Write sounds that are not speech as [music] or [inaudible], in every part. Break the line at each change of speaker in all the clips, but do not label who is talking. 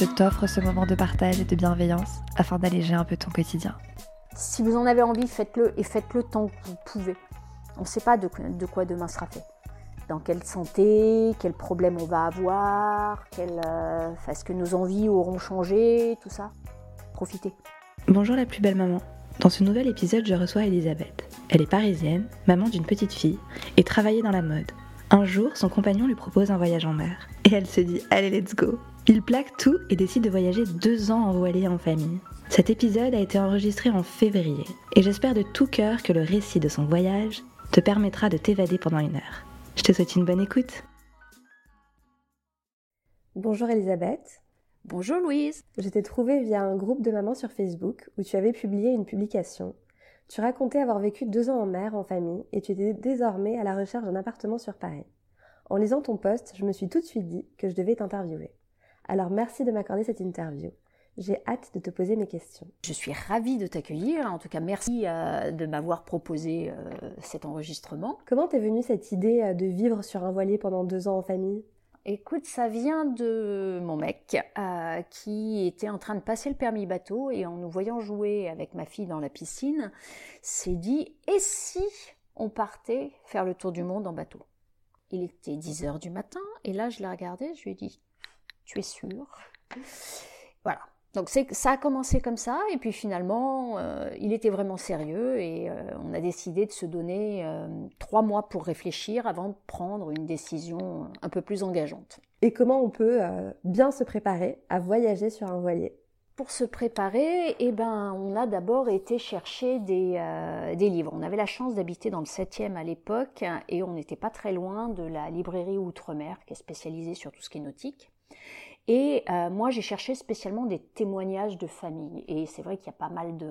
je t'offre ce moment de partage et de bienveillance afin d'alléger un peu ton quotidien.
Si vous en avez envie, faites-le et faites-le tant que vous pouvez. On ne sait pas de, de, quoi demain sera fait. Dans quelle santé, quels problèmes on va avoir, quel, euh, est-ce que nos envies auront changé, tout ça. Profitez.
Bonjour la plus belle maman. Dans ce nouvel épisode, je reçois Elisabeth. Elle est parisienne, maman d'une petite fille, et travaillait dans la mode. Un jour, son compagnon lui propose un voyage en mer. Et elle se dit, allez, let's go. Il plaque tout et décide de voyager deux ans en voilée en famille. Cet épisode a été enregistré en février, et j'espère de tout cœur que le récit de son voyage te permettra de t'évader pendant une heure. Je te souhaite une bonne écoute. Bonjour Elisabeth.
Bonjour Louise.
Je t'ai trouvée via un groupe de mamans sur Facebook où tu avais publié une publication. Tu racontais avoir vécu deux ans en mer en famille et tu étais désormais à la recherche d'un appartement sur Paris. En lisant ton post, je me suis tout de suite dit que je devais t'interviewer. Alors merci de m'accorder cette interview. J'ai hâte de te poser mes questions.
Je suis ravie de t'accueillir. En tout cas, merci euh, de m'avoir proposé euh, cet enregistrement.
Comment t'est venue cette idée euh, de vivre sur un voilier pendant deux ans en famille?
Écoute, ça vient de mon mec qui était en train de passer le permis bateau et en nous voyant jouer avec ma fille dans la piscine, s'est dit et si on partait faire le tour du monde en bateau? Il était 10 heures du matin et là je l'ai regardé, je lui ai dit tu es sûr Voilà. Donc ça a commencé comme ça, et puis finalement, euh, il était vraiment sérieux, et euh, on a décidé de se donner euh, trois mois pour réfléchir avant de prendre une décision un peu plus engageante.
Et comment on peut bien se préparer à voyager sur un voilier?
Pour se préparer, eh ben, on a d'abord été chercher des, des, livres. On avait la chance d'habiter dans le 7e à l'époque et on n'était pas très loin de la librairie Outre-mer qui est spécialisée sur tout ce qui est nautique. Et euh, moi, j'ai cherché spécialement des témoignages de famille. Et c'est vrai qu'il y a pas mal de,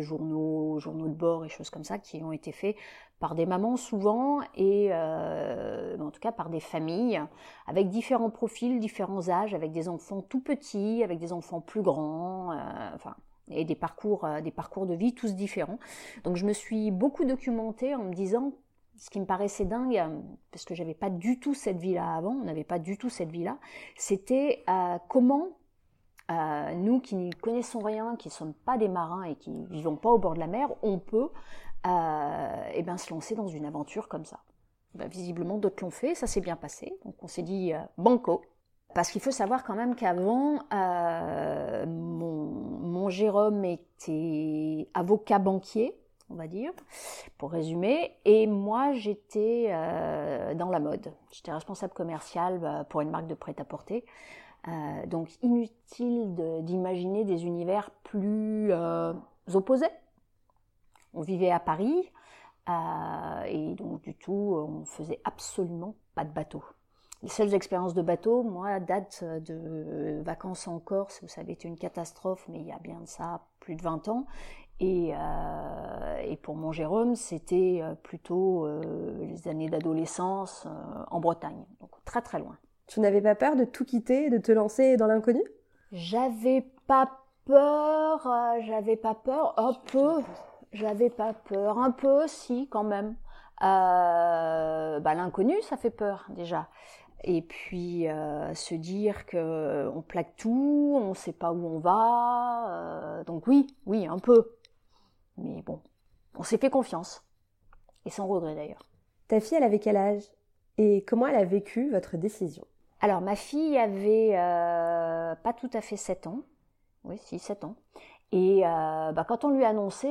journaux, journaux de bord et choses comme ça qui ont été faits par des mamans souvent et euh, en tout cas par des familles avec différents profils, différents âges, avec des enfants tout petits, avec des enfants plus grands, euh, enfin et des parcours, des parcours de vie tous différents. Donc je me suis beaucoup documentée en me disant ce qui me paraissait dingue, euh, parce que j'avais pas du tout cette vie-là avant, on n'avait pas du tout cette vie-là, c'était euh, comment euh, nous qui n'y connaissons rien, qui ne sommes pas des marins et qui ne vivons pas au bord de la mer, on peut eh ben, se lancer dans une aventure comme ça. Ben, visiblement, d'autres l'ont fait, ça s'est bien passé. Donc on s'est dit banco. Parce qu'il faut savoir quand même qu'avant, mon, mon Jérôme était avocat banquier on va dire, pour résumer. Et moi, j'étais euh, dans la mode. J'étais responsable commercial bah, pour une marque de prêt-à-porter. Euh, donc inutile d'imaginer des univers plus euh, opposés. On vivait à Paris et donc du tout, on faisait absolument pas de bateau. Les seules expériences de bateau, moi, date de vacances en Corse, où ça avait une catastrophe, mais il y a bien de ça plus de 20 ans. Euh, et, pour mon Jérôme, c'était euh, plutôt euh, les années d'adolescence en Bretagne, donc très très loin.
Tu n'avais pas peur de tout quitter, de te lancer dans l'inconnu?
J'avais pas peur, j'avais pas peur, un peu, j'avais pas peur, un peu si quand même. bah, l'inconnu, ça fait peur déjà. Et puis se dire que on plaque tout, on ne sait pas où on va, donc oui, oui, un peu. Mais bon, on s'est fait confiance. Et sans regret d'ailleurs.
Ta fille, elle avait quel âge? Et comment elle a vécu votre décision?
Alors, ma fille avait euh, pas tout à fait 7 ans. Oui, si, 7 ans. Et euh, bah, quand on lui a annoncé,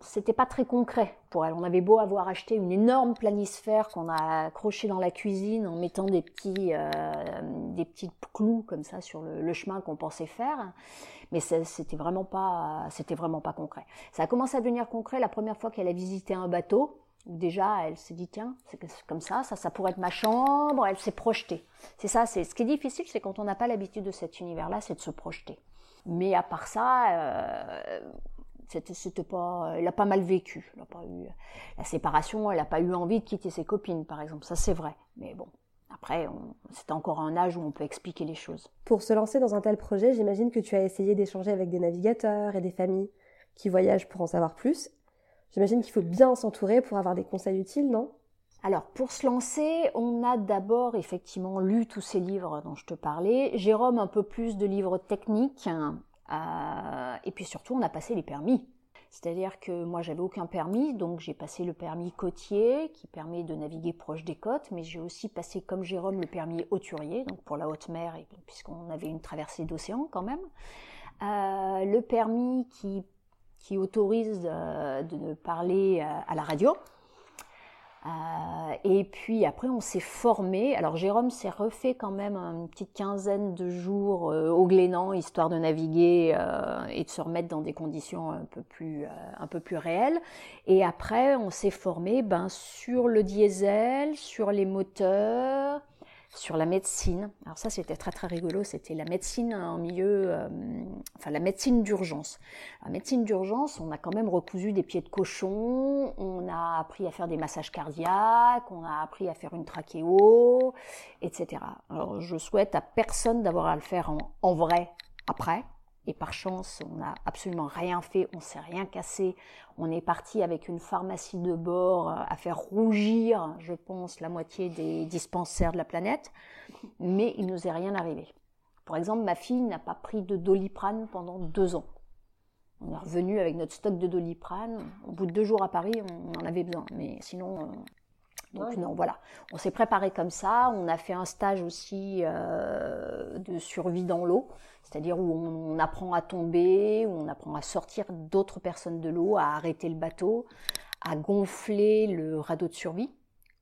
c'était pas très concret pour elle. On avait beau avoir acheté une énorme planisphère qu'on a accrochée dans la cuisine en mettant des petits, euh, des petits clous comme ça sur le, chemin qu'on pensait faire, mais c'était vraiment pas, c'était vraiment pas concret. Ça a commencé à devenir concret la première fois qu'elle a visité un bateau Déjà, elle s'est dit, tiens, c'est comme ça, ça, ça pourrait être ma chambre, elle s'est projetée. C'est ça, c'est ce qui est difficile, c'est quand on n'a pas l'habitude de cet univers-là, c'est de se projeter. Mais à part ça, euh, c'était pas, elle a pas mal vécu. Elle a pas eu la séparation, elle n'a pas eu envie de quitter ses copines, par exemple. Ça, c'est vrai. Mais bon, après, c'est encore un âge où on peut expliquer les choses.
Pour se lancer dans un tel projet, j'imagine que tu as essayé d'échanger avec des navigateurs et des familles qui voyagent pour en savoir plus. J'imagine qu'il faut bien s'entourer pour avoir des conseils utiles, non?
Alors, pour se lancer, on a d'abord effectivement lu tous ces livres dont je te parlais. Jérôme, un peu plus de livres techniques. Euh, et puis surtout, on a passé les permis. C'est-à-dire que moi, j'avais aucun permis, donc j'ai passé le permis côtier, qui permet de naviguer proche des côtes, mais j'ai aussi passé, comme Jérôme, le permis hauturier, donc pour la haute mer, puisqu'on avait une traversée d'océan quand même. Euh, le permis qui autorise euh, de parler à la radio. Euh, et puis après, on s'est formé. Alors Jérôme s'est refait quand même une petite quinzaine de jours au Glénan, histoire de naviguer et de se remettre dans des conditions un peu plus, un peu plus réelles. Et après, on s'est formé ben, sur le diesel, sur les moteurs, sur la médecine. Alors ça, c'était très très rigolo. C'était la médecine en milieu, euh, enfin la médecine d'urgence. La médecine d'urgence, on a quand même recousu des pieds de cochon, on a appris à faire des massages cardiaques, on a appris à faire une trachéo, etc. Alors je souhaite à personne d'avoir à le faire en, en vrai après. Et par chance, on n'a absolument rien fait, on s'est rien cassé. On est parti avec une pharmacie de bord euh, à faire rougir, je pense, la moitié des dispensaires de la planète. Mais il nous est rien arrivé. Par exemple, ma fille n'a pas pris de doliprane pendant deux ans. On est revenu avec notre stock de doliprane. Au bout de deux jours à Paris, on en avait besoin. Mais sinon, donc non, voilà. On s'est préparé comme ça. On a fait un stage aussi euh, de survie dans l'eau c'est-à-dire où on, apprend à tomber, où on apprend à sortir d'autres personnes de l'eau, à arrêter le bateau, à gonfler le radeau de survie.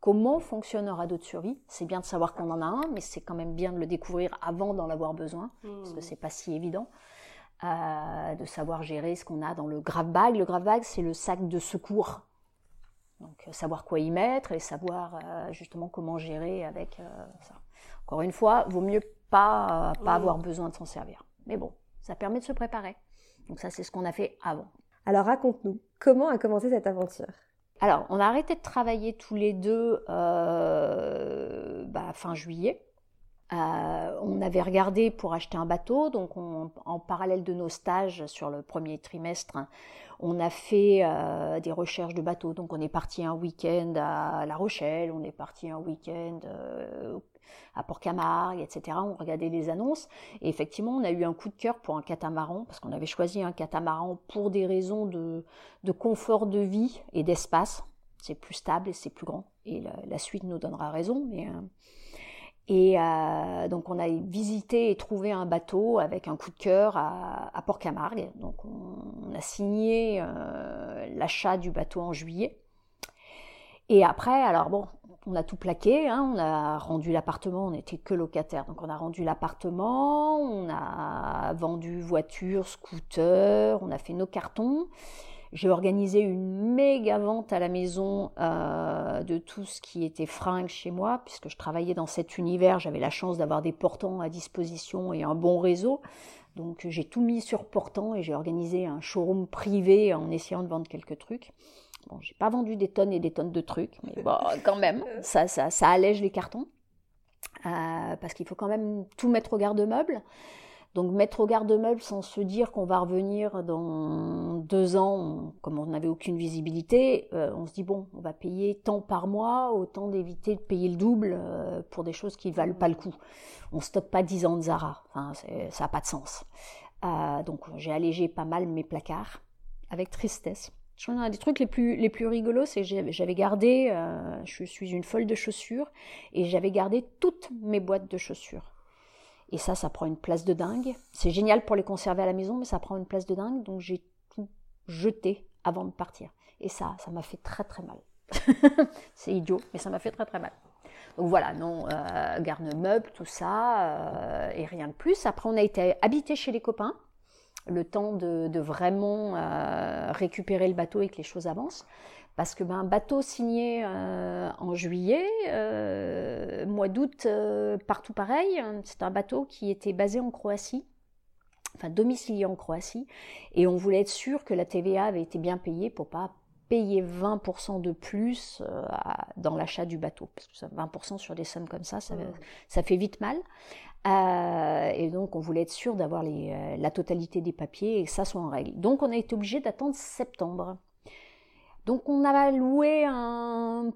Comment fonctionne un radeau de survie? C'est bien de savoir qu'on en a un, mais c'est quand même bien de le découvrir avant d'en avoir besoin, parce que mmh. c'est pas si évident. Euh, de savoir gérer ce qu'on a dans le grave bag. Le grave bag, c'est le sac de secours. Donc euh, savoir quoi y mettre et savoir euh, justement comment gérer avec ça. Encore une fois, vaut mieux pas, pas avoir besoin de s'en servir. Mais bon, ça permet de se préparer. Donc ça, c'est ce qu'on a fait avant.
Alors raconte-nous, comment a commencé cette aventure?
Alors, on a arrêté de travailler tous les deux euh, bah, fin juillet. Euh, on avait regardé pour acheter un bateau, donc en parallèle de nos stages sur le premier trimestre, on a fait euh, des recherches de bateaux. Donc on est parti un week-end à La Rochelle, on est parti un week-end à Port-Camargue, etc. On regardait les annonces et effectivement, on a eu un coup de cœur pour un catamaran parce qu'on avait choisi un catamaran pour des raisons de, confort de vie et d'espace. C'est plus stable et c'est plus grand. Et la, suite nous donnera raison. Mais, euh, et euh, donc on a visité et trouvé un bateau avec un coup de cœur à, Port-Camargue. Donc on, a signé euh, l'achat du bateau en juillet. Et après, alors bon, on a tout plaqué, hein, on a rendu l'appartement, on n'était que locataire, donc on a rendu l'appartement, on a vendu voiture, scooter, on a fait nos cartons. J'ai organisé une méga vente à la maison euh, de tout ce qui était fringues chez moi, puisque je travaillais dans cet univers, j'avais la chance d'avoir des portants à disposition et un bon réseau. Donc j'ai tout mis sur portant et j'ai organisé un showroom privé en essayant de vendre quelques trucs. Bon, j'ai pas vendu des tonnes et des tonnes de trucs, mais bon, quand même, ça, ça, ça allège les cartons. Euh, parce qu'il faut quand même tout mettre au garde-meuble. Donc mettre au garde-meuble sans se dire qu'on va revenir dans deux ans, comme on n'avait aucune visibilité, euh, on se dit bon, on va payer tant par mois, autant d'éviter de payer le double euh, pour des choses qui valent pas le coup. On stocke pas dix ans de Zara, ça n'a pas de sens. donc j'ai allégé pas mal mes placards avec tristesse. Je un des trucs les plus, les plus rigolos, c'est que j'avais gardé, euh, je suis une folle de chaussures, et j'avais gardé toutes mes boîtes de chaussures. Et ça, ça prend une place de dingue. C'est génial pour les conserver à la maison, mais ça prend une place de dingue, donc j'ai tout jeté avant de partir. Et ça, ça m'a fait très très mal. [laughs] c'est idiot, mais ça m'a fait très très mal. Donc voilà, non, euh, garde-meuble, tout ça, euh, et rien de plus. Après, on a été habité chez les copains. le temps de, vraiment récupérer le bateau et que les choses avancent. Parce que ben, bateau signé en juillet, mois d'août, partout pareil. C'est un bateau qui était basé en Croatie enfin domicilié en Croatie, et on voulait être sûr que la TVA avait été bien payée pour pas payer 20% de plus euh, dans l'achat du bateau. Parce que 20% sur des sommes comme ça, ça, fait vite mal. Euh, et donc, on voulait être sûr d'avoir euh, la totalité des papiers et que ça soit en règle. Donc, on a été obligé d'attendre septembre. Donc, on a loué une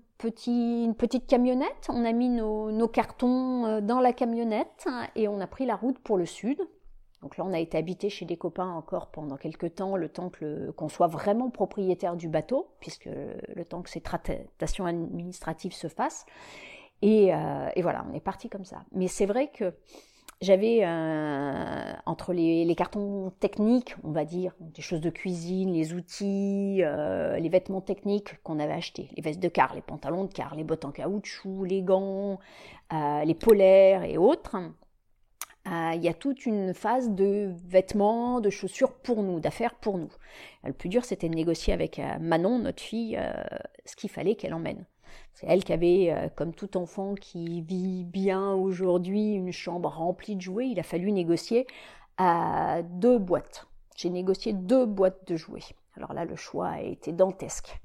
petite camionnette. On a mis nos, cartons dans la camionnette et on a pris la route pour le sud. Donc là, on a été habité chez des copains encore pendant quelques temps, le temps qu'on soit vraiment propriétaire du bateau, puisque le temps que ces tractations administratives se fassent. Et, euh, voilà, on est parti comme ça. Mais c'est vrai que j'avais euh, entre les, cartons techniques, on va dire, des choses de cuisine, les outils, euh, les vêtements techniques qu'on avait achetés, les vestes de car, les pantalons de car, les bottes en caoutchouc, les gants, les polaires et autres. Euh, il y a toute une phase de vêtements, de chaussures pour nous, d'affaires pour nous. Le plus dur, c'était de négocier avec euh, Manon, notre fille, euh, ce qu'il fallait qu'elle emmène. C'est elle qui avait, comme tout enfant qui vit bien aujourd'hui, une chambre remplie de jouets. Il a fallu négocier deux boîtes. J'ai négocié deux boîtes de jouets. Alors là, le choix a été dantesque.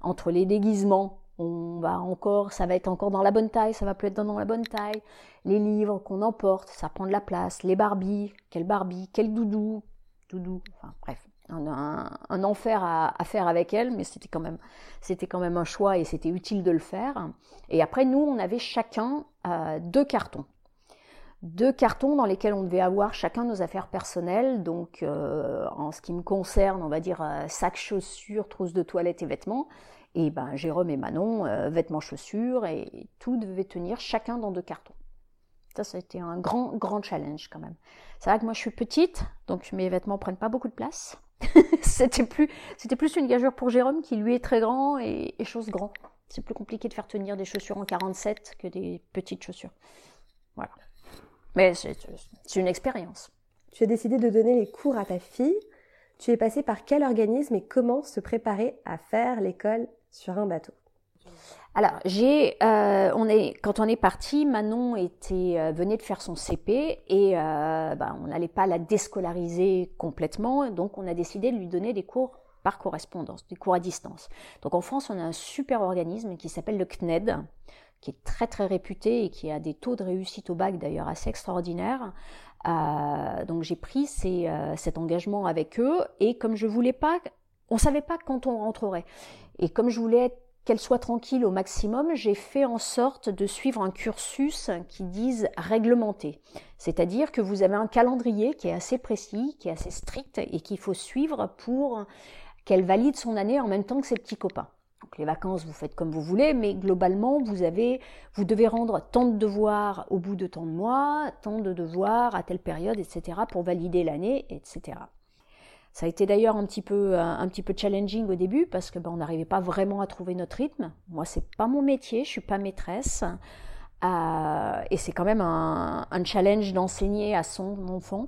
Entre les déguisements, on va encore, ça va être encore dans la bonne taille, ça va plus être dans la bonne taille. Les livres qu'on emporte, ça prend de la place. Les Barbies, quel Barbie, quel doudou, doudou, enfin bref, un, enfer à, faire avec elle, mais c'était quand même, c'était quand même un choix et c'était utile de le faire. Et après, nous, on avait chacun euh, deux cartons. Deux cartons dans lesquels on devait avoir chacun nos affaires personnelles. Donc, euh, en ce qui me concerne, on va dire euh, sac, chaussures, trousse de toilette et vêtements. Et ben, Jérôme et Manon, euh, vêtements, chaussures, et tout devait tenir chacun dans deux cartons. Ça, c'était un grand, grand challenge quand même. C'est vrai que moi, je suis petite, donc mes vêtements prennent pas beaucoup de place. [laughs] c'était plus, c'était plus une gageure pour Jérôme qui lui est très grand et, chose grand. C'est plus compliqué de faire tenir des chaussures en 47 que des petites chaussures. Voilà. Mais c'est une expérience.
Tu as décidé de donner les cours à ta fille. Tu es passé par quel organisme et comment se préparer à faire l'école sur un bateau?
Alors, j'ai, euh, on est, quand on est parti, Manon était, euh, venait de faire son CP et euh, ben, on n'allait pas la déscolariser complètement, donc on a décidé de lui donner des cours par correspondance, des cours à distance. Donc en France, on a un super organisme qui s'appelle le CNED, qui est très très réputé et qui a des taux de réussite au bac d'ailleurs assez extraordinaires. donc j'ai pris cet engagement avec eux et comme je voulais pas, on savait pas quand on rentrerait. Et comme je voulais qu'elle soit tranquille au maximum, j'ai fait en sorte de suivre un cursus qui dise réglementé. C'est-à-dire que vous avez un calendrier qui est assez précis, qui est assez strict et qu'il faut suivre pour qu'elle valide son année en même temps que ses petits copains. Donc les vacances, vous faites comme vous voulez, mais globalement, vous avez, vous devez rendre tant de devoirs au bout de tant de mois, tant de devoirs à telle période, etc., pour valider l'année, etc. Ça a été d'ailleurs un petit peu un petit peu challenging au début parce que ben, on n'arrivait pas vraiment à trouver notre rythme. Moi, c'est pas mon métier, je suis pas maîtresse. Euh, et c'est quand même un, challenge d'enseigner à son enfant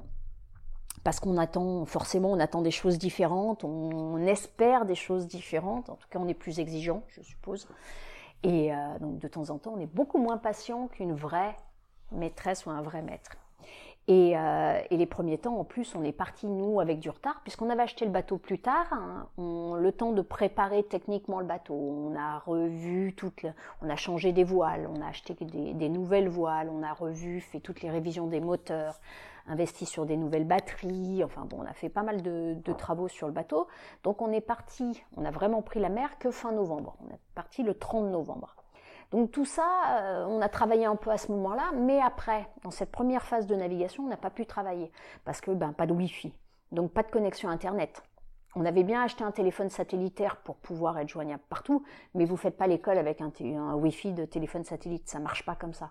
parce qu'on attend forcément on attend des choses différentes, on, espère des choses différentes. En tout cas, on est plus exigeant, je suppose. Et euh, donc de temps en temps, on est beaucoup moins patient qu'une vraie maîtresse ou un vrai maître. Euh, et, les premiers temps, en plus, on est parti nous avec du retard, puisqu'on avait acheté le bateau plus tard. Hein. le temps de préparer techniquement le bateau, on a revu toutes, on a changé des voiles, on a acheté des, nouvelles voiles, on a revu, fait toutes les révisions des moteurs, investi sur des nouvelles batteries. Enfin bon, on a fait pas mal de, de travaux sur le bateau. Donc on est parti, on a vraiment pris la mer que fin novembre. On est parti le 30 novembre. Donc tout ça, euh, on a travaillé un peu à ce moment-là, mais après, dans cette première phase de navigation, on n'a pas wi travailler parce que ben pas de Wi-Fi, donc pas de connexion Internet. On avait bien acheté un téléphone satellitaire pour pouvoir être joignable partout, mais vous faites pas l'école avec un, Wi-Fi de téléphone satellite, ça marche pas comme ça.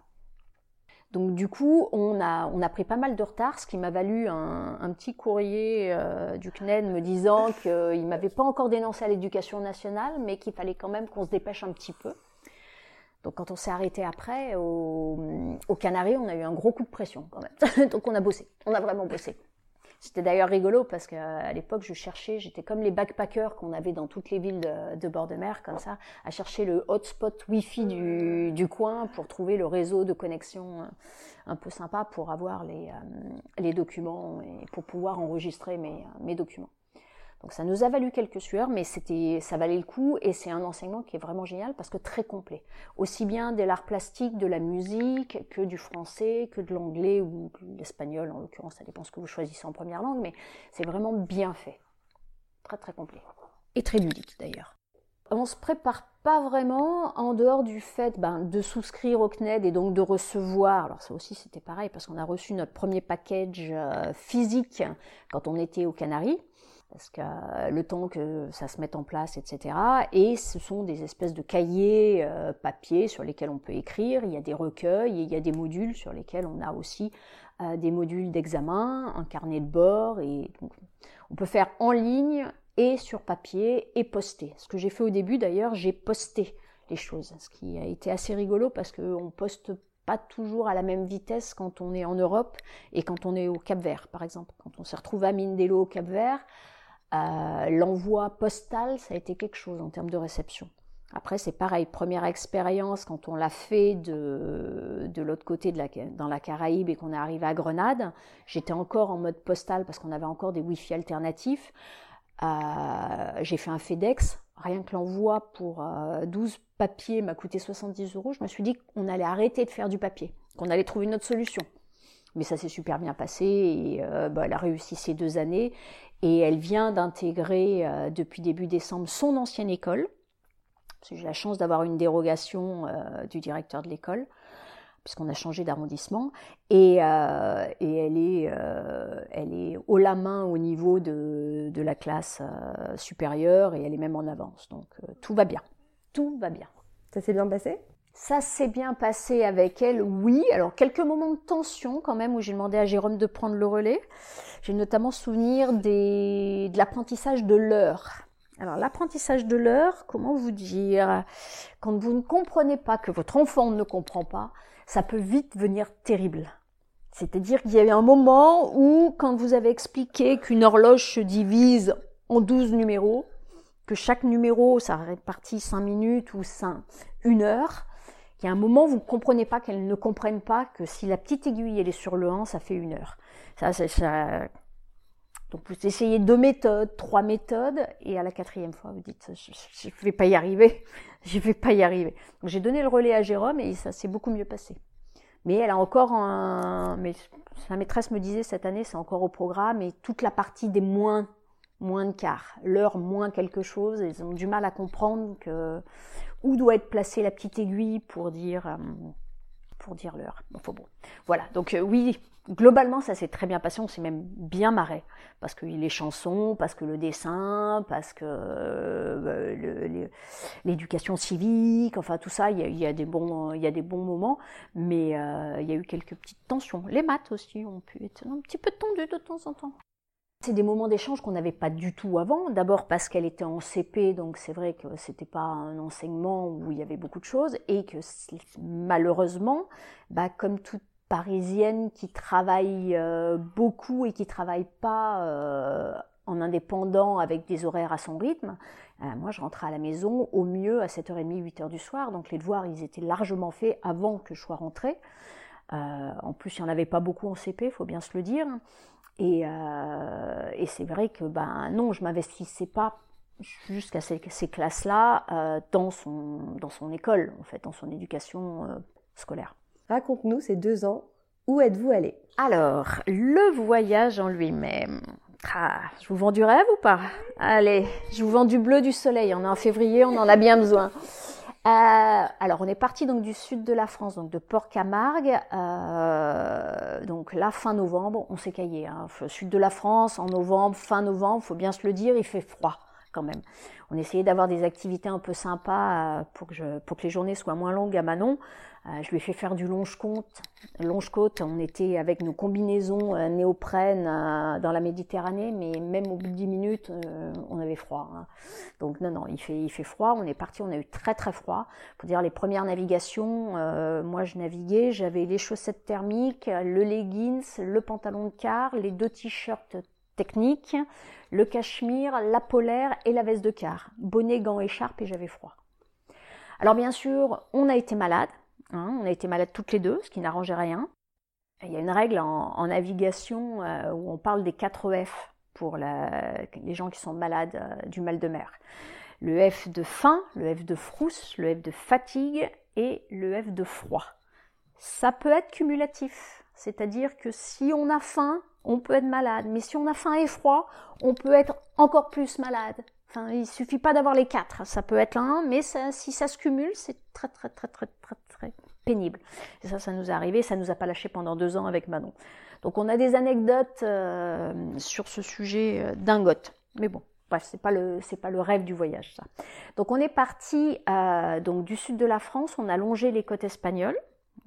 Donc du coup, on a, on pris pas mal de retard, ce qui m'a valu un, petit courrier euh, du CNED me disant qu'il m'avait pas encore dénoncé à l'éducation nationale, mais qu'il fallait quand même qu'on se dépêche un petit peu. Donc quand on s'est arrêté après, au, au Canaries, on a eu un gros coup de pression quand même. [laughs] Donc on a bossé, on a vraiment bossé. C'était d'ailleurs rigolo parce qu'à l'époque, je cherchais, j'étais comme les backpackers qu'on avait dans toutes les villes de, bord de mer, comme ça, à chercher le hotspot Wi-Fi du, coin pour trouver le réseau de connexion euh, un peu sympa pour avoir les, euh, les documents et pour pouvoir enregistrer mes, mes documents. Donc ça nous a valu quelques sueurs, mais c'était, ça valait le coup et c'est un enseignement qui est vraiment génial parce que très complet. Aussi bien de l'art plastique, de la musique, que du français, que de l'anglais ou de l'espagnol en l'occurrence, ça dépend ce que vous choisissez en première langue, mais c'est vraiment bien fait. Très très complet. Et très ludique d'ailleurs. On se prépare pas vraiment en dehors du fait ben, de souscrire au CNED et donc de recevoir. Alors ça aussi c'était pareil parce qu'on a reçu notre premier package euh, physique quand on était aux Canaries parce que euh, le temps que ça se mette en place, etc. Et ce sont des espèces de cahiers euh, papier sur lesquels on peut écrire. Il y a des recueils et il y a des modules sur lesquels on a aussi euh, des modules d'examen, un carnet de bord. Et on peut faire en ligne et sur papier et poster. Ce que j'ai fait au début d'ailleurs, j'ai posté les choses, ce qui a été assez rigolo parce qu'on poste pas toujours à la même vitesse quand on est en Europe et quand on est au Cap Vert, par exemple. Quand on se retrouve à Mindelo au Cap Vert, euh, l'envoi postal, ça a été quelque chose en termes de réception. Après, c'est pareil, première expérience quand on l'a fait de, de l'autre côté, dans la Caraïbe et qu'on est arrivé à Grenade. J'étais encore en mode postal parce qu'on avait encore des Wi-Fi alternatifs. Euh, j'ai fait un FedEx. Rien que l'envoi pour 12 euh, papiers m'a coûté 70 euros. Je me suis dit qu'on allait arrêter de faire du papier, qu'on allait trouver une autre solution. Mais ça s'est super bien passé et bah, elle a réussi ces deux années et elle vient d'intégrer euh, depuis début décembre son ancienne école. J'ai la chance d'avoir une dérogation euh, du directeur de l'école, puisqu'on a changé d'arrondissement. Et, euh, elle, est, elle est haut la main au niveau de, de la classe supérieure et elle est même en avance. Donc tout va bien. Tout va bien.
Ça s'est bien passé?
Ça s'est bien passé avec elle, oui. Alors quelques moments de tension quand même où j'ai demandé à Jérôme de prendre le relais. J'ai notamment souvenir de l'apprentissage de l'heure. Alors l'apprentissage de l'heure, comment vous dire? Quand vous ne comprenez pas, que votre enfant ne comprend pas, ça peut vite venir terrible. C'est-à-dire qu'il y a eu un moment où, quand vous avez expliqué qu'une horloge se divise en 12 numéros, que chaque numéro, ça répartit 5 minutes ou 5, une heure, il y a un moment, vous ne comprenez pas qu'elles ne comprennent pas que si la petite aiguille, elle est sur le 1, ça fait une heure. Ça, ça... Donc vous essayez deux méthodes, trois méthodes, et à la quatrième fois, vous dites, je ne vais pas y arriver, [laughs] je ne vais pas y arriver. J'ai donné le relais à Jérôme et ça s'est beaucoup mieux passé. Mais elle a encore un... Mais sa maîtresse me disait cette année, c'est encore au programme, et toute la partie des moins, moins de quart, l'heure moins quelque chose, ils ont du mal à comprendre que où doit être placée la petite aiguille pour dire, euh, pour dire l'heure. bon. Voilà, donc euh, oui, globalement, ça s'est très bien passé, on s'est même bien marré. Parce que les chansons, parce que le dessin, parce que euh, l'éducation civique, enfin tout ça, il y, a, des bons, y a des bons moments, mais il y a eu quelques petites tensions. Les maths aussi ont pu être un petit peu tendues de temps en temps. C'est des moments d'échange qu'on n'avait pas du tout avant. D'abord parce qu'elle était en CP, donc c'est vrai que c'était pas un enseignement où il y avait beaucoup de choses, et que malheureusement, bah, comme toute parisienne qui travaille euh, beaucoup et qui travaille pas euh, en indépendant avec des horaires à son rythme, euh, moi je rentrais à la maison au mieux à 7h30, 8h du soir, donc les devoirs ils étaient largement faits avant que je sois rentrée. en plus il n'y en avait pas beaucoup en CP, il faut bien se le dire. Et, euh, et c'est vrai que ben non, je m'investissais pas jusqu'à ces, ces classes-là euh, dans, son, dans son école, en fait, dans son éducation euh, scolaire.
Raconte-nous ces deux ans, où êtes-vous allé?
Alors, le voyage en lui-même. Ah, je vous vends du rêve ou pas? Allez, je vous vends du bleu du soleil. On est en février, on en a bien besoin. Euh, alors, on est parti donc du sud de la France, donc de Port-Camargue. Euh, donc là, fin novembre, on s'est caillé. Hein. Sud de la France, en novembre, fin novembre, faut bien se le dire, il fait froid On essayait d'avoir des activités un peu sympas euh, pour que, les journées soient moins longues à Manon. Euh, je lui ai fait faire du longe-côte. Longe-côte, on était avec nos combinaisons euh, néoprène euh, dans la Méditerranée, mais même au bout de 10 minutes, on avait froid. Hein. Donc non, non, il fait, il fait froid. On est parti, on a eu très très froid. Pour dire les premières navigations, moi je naviguais, j'avais les chaussettes thermiques, le leggings, le pantalon de car, les deux t-shirts techniques, le cachemire, la polaire et la veste de car. Bonnet, gants, écharpe et j'avais froid. Alors bien sûr, on a été malade. Hein, on a été malades toutes les deux, ce qui n'arrangeait rien. Il y a une règle en, navigation euh, où on parle des 4 F pour les gens qui sont malades euh, du mal de mer. Le F de faim, le F de frousse, le F de fatigue et le F de froid. Ça peut être cumulatif, c'est-à-dire que si on a faim, on peut être malade, mais si on a faim et froid, on peut être encore plus malade. Enfin, il suffit pas d'avoir les quatre. Ça peut être l'un, mais si ça se cumule, c'est très, très, très, très, très, très pénible. Et ça, ça nous est arrivé. Ça nous a pas lâché pendant deux ans avec Manon. Donc, on a des anecdotes euh, sur ce sujet euh, dingote. Mais bon, bref, c'est pas le, c'est pas le rêve du voyage, ça. Donc, on est parti euh, donc du sud de la France. On a longé les côtes espagnoles.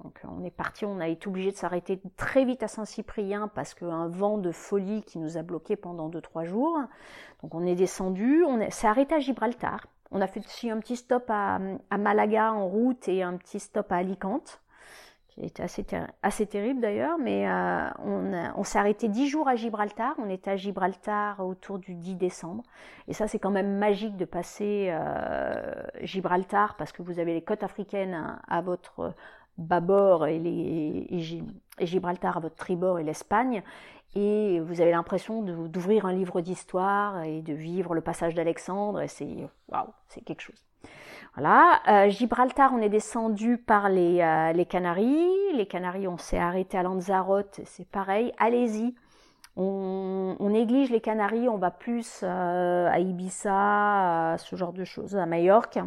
Donc on est parti, on a été obligé de s'arrêter très vite à Saint-Cyprien parce qu'un vent de folie qui nous a bloqué pendant 2-3 jours. Donc on est descendu, on s'est arrêté à Gibraltar. On a fait aussi un petit stop à, Malaga en route et un petit stop à Alicante, qui était assez, assez terrible d'ailleurs, mais euh, on, s'est arrêté 10 jours à Gibraltar. On était à Gibraltar autour du 10 décembre. Et ça, c'est quand même magique de passer euh, Gibraltar parce que vous avez les côtes africaines à votre bâbord et, Gibraltar à votre tribord et l'Espagne. Et vous avez l'impression d'ouvrir un livre d'histoire et de vivre le passage d'Alexandre. Et c'est quelque chose. Voilà. Euh, Gibraltar, on est descendu par les, euh, les Canaries. Les Canaries, on s'est arrêté à Lanzarote. C'est pareil. Allez-y. On, néglige les Canaries, on va plus euh, à Ibiza, ce genre de choses, à Majorque.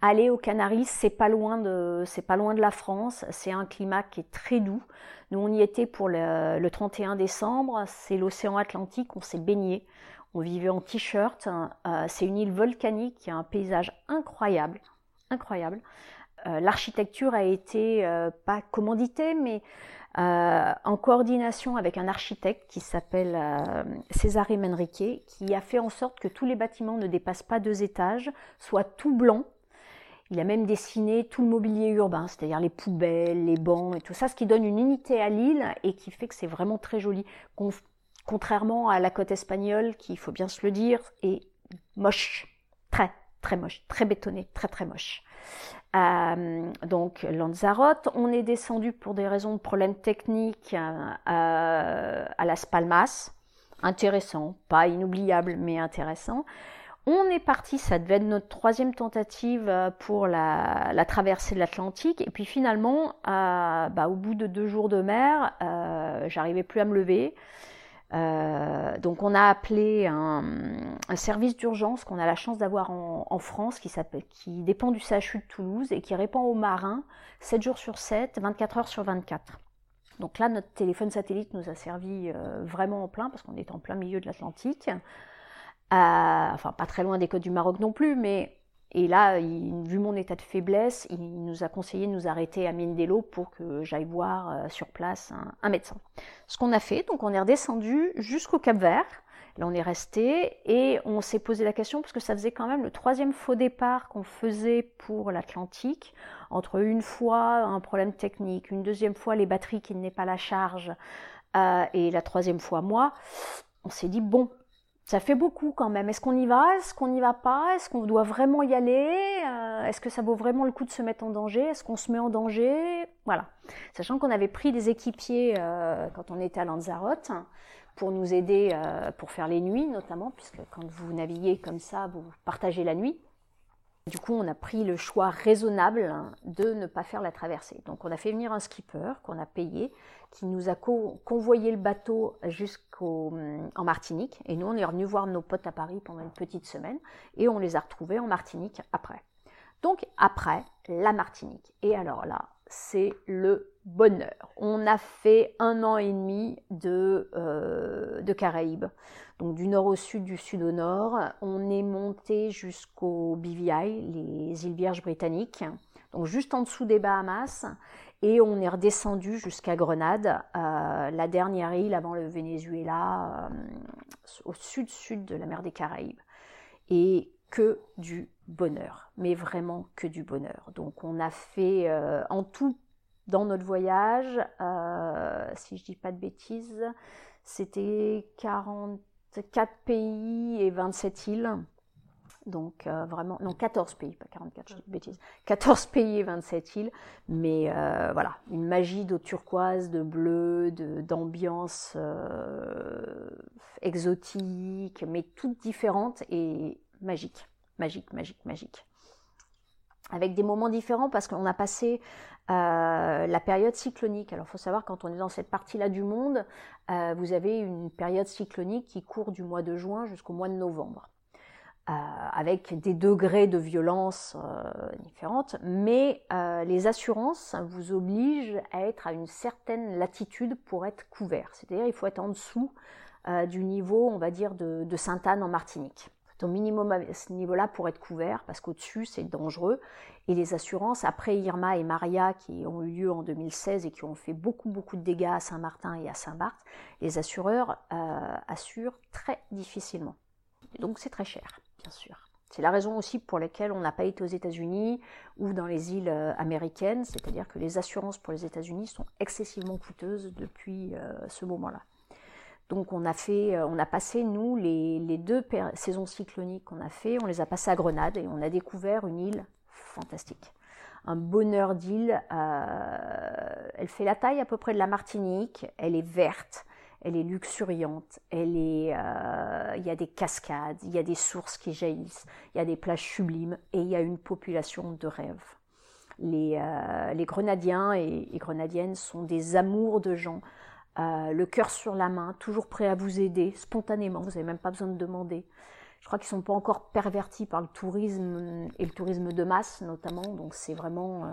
Aller aux Canaries, c'est pas loin de, la France. C'est un climat qui est très doux. Nous, on y était pour le, 31 décembre. C'est l'océan Atlantique. On s'est baigné. On vivait en t-shirt. Euh, c'est une île volcanique qui a un paysage incroyable, incroyable. Euh, l'architecture a été euh, pas commanditée, mais en coordination avec un architecte qui s'appelle César Manrique, qui a fait en sorte que tous les bâtiments ne dépassent pas deux étages, soient tout blancs il a même dessiné tout le mobilier urbain, c'est-à-dire les poubelles, les bancs et tout ça, ce qui donne une unité à l'île et qui fait que c'est vraiment très joli. Contrairement à la côte espagnole, qui, il faut bien se le dire, est moche, très, très moche, très bétonné, très, très moche. Euh, donc Lanzarote, on est descendu pour des raisons de problèmes techniques euh, à Las Palmas. Intéressant, pas inoubliable, mais intéressant. On est parti, ça devait être notre troisième tentative euh, pour la, traversée de l'Atlantique. Et puis finalement, euh, bah, au bout de deux jours de mer, euh, j'arrivais plus à me lever. donc on a appelé un, service d'urgence qu'on a la chance d'avoir en, France qui, qui dépend du CHU de Toulouse et qui répond aux marins 7 jours sur 7, 24 heures sur 24. Donc là, notre téléphone satellite nous a servi vraiment en plein parce qu'on est en plein milieu de l'Atlantique enfin pas très loin des côtes du Maroc non plus, mais et là, vu mon état de faiblesse, il nous a conseillé de nous arrêter à Mindelo pour que j'aille voir euh, sur place un, médecin. Ce qu'on a fait, donc on est redescendu jusqu'au Cap Vert. Là, on est resté et on s'est posé la question parce que ça faisait quand même le troisième faux départ qu'on faisait pour l'Atlantique. Entre une fois un problème technique, une deuxième fois les batteries qui n'est pas la charge euh, et la troisième fois moi, on s'est dit bon, ça fait beaucoup quand même. Est-ce qu'on y va? Est-ce qu'on n'y va pas? Est-ce qu'on doit vraiment y aller? Euh, Est-ce que ça vaut vraiment le coup de se mettre en danger? Est-ce qu'on se met en danger? Voilà. Sachant qu'on avait pris des équipiers euh, quand on était à Lanzarote pour nous aider euh, pour faire les nuits notamment, puisque quand vous naviguez comme ça, vous partagez la nuit. Du coup, on a pris le choix raisonnable de ne pas faire la traversée. Donc, on a fait venir un skipper qu'on a payé, qui nous a convoyé le bateau jusqu'en Martinique. Et nous, on est revenu voir nos potes à Paris pendant une petite semaine et on les a retrouvés en Martinique après. Donc, après, la Martinique. Et alors là, c'est le bonheur. On a fait un an et demi de, euh, de Caraïbes, donc du nord au sud, du sud au nord. On est monté jusqu'au BVI, les îles Vierges britanniques, donc juste en dessous des Bahamas, et on est redescendu jusqu'à Grenade, euh, la dernière île avant le Venezuela, euh, au sud-sud de la mer des Caraïbes. Et que du bonheur, mais vraiment que du bonheur. Donc on a fait euh, en tout dans notre voyage, euh, si je dis pas de bêtises, c'était 44 pays et 27 îles. Donc euh, vraiment, non 14 pays, pas 44, je dis bêtises. 14 pays et 27 îles, mais voilà, une magie d'eau turquoise, de bleu, d'ambiance exotique, mais toutes différentes et magique, magique, magique, magique. Avec des moments différents parce qu'on a passé euh, la période cyclonique. Alors il faut savoir quand on est dans cette partie-là du monde, euh, vous avez une période cyclonique qui court du mois de juin jusqu'au mois de novembre. Euh, avec des degrés de violence différentes, mais les assurances vous obligent à être à une certaine latitude pour être couvert. C'est-à-dire il faut être en dessous du niveau, on va dire, de, de Sainte-Anne en Martinique au minimum à ce niveau-là pour être couvert, parce qu'au-dessus, c'est dangereux. Et les assurances, après Irma et Maria, qui ont eu lieu en 2016 et qui ont fait beaucoup, beaucoup de dégâts à Saint-Martin et à Saint-Barth, les assureurs euh, assurent très difficilement. donc c'est très cher, bien sûr. C'est la raison aussi pour laquelle on n'a pas été aux États-Unis ou dans les îles euh, américaines, c'est-à-dire que les assurances pour les États-Unis sont excessivement coûteuses depuis euh, ce moment-là. Donc on a fait, euh, on a passé nous les, deux saisons cycloniques qu'on a fait, on les a passées à Grenade et on a découvert une île fantastique, un bonheur d'île. Euh, elle fait la taille à peu près de la Martinique, elle est verte, elle est luxuriante, elle est, euh, il y a des cascades, il y a des sources qui jaillissent, il y a des plages sublimes et il y a une population de rêve. Les, Grenadiens et, et Grenadiennes sont des amours de gens. Euh, le cœur sur la main, toujours prêt à vous aider spontanément, vous n'avez même pas besoin de demander. Je crois qu'ils ne sont pas encore pervertis par le tourisme et le tourisme de masse notamment, donc c'est vraiment, euh,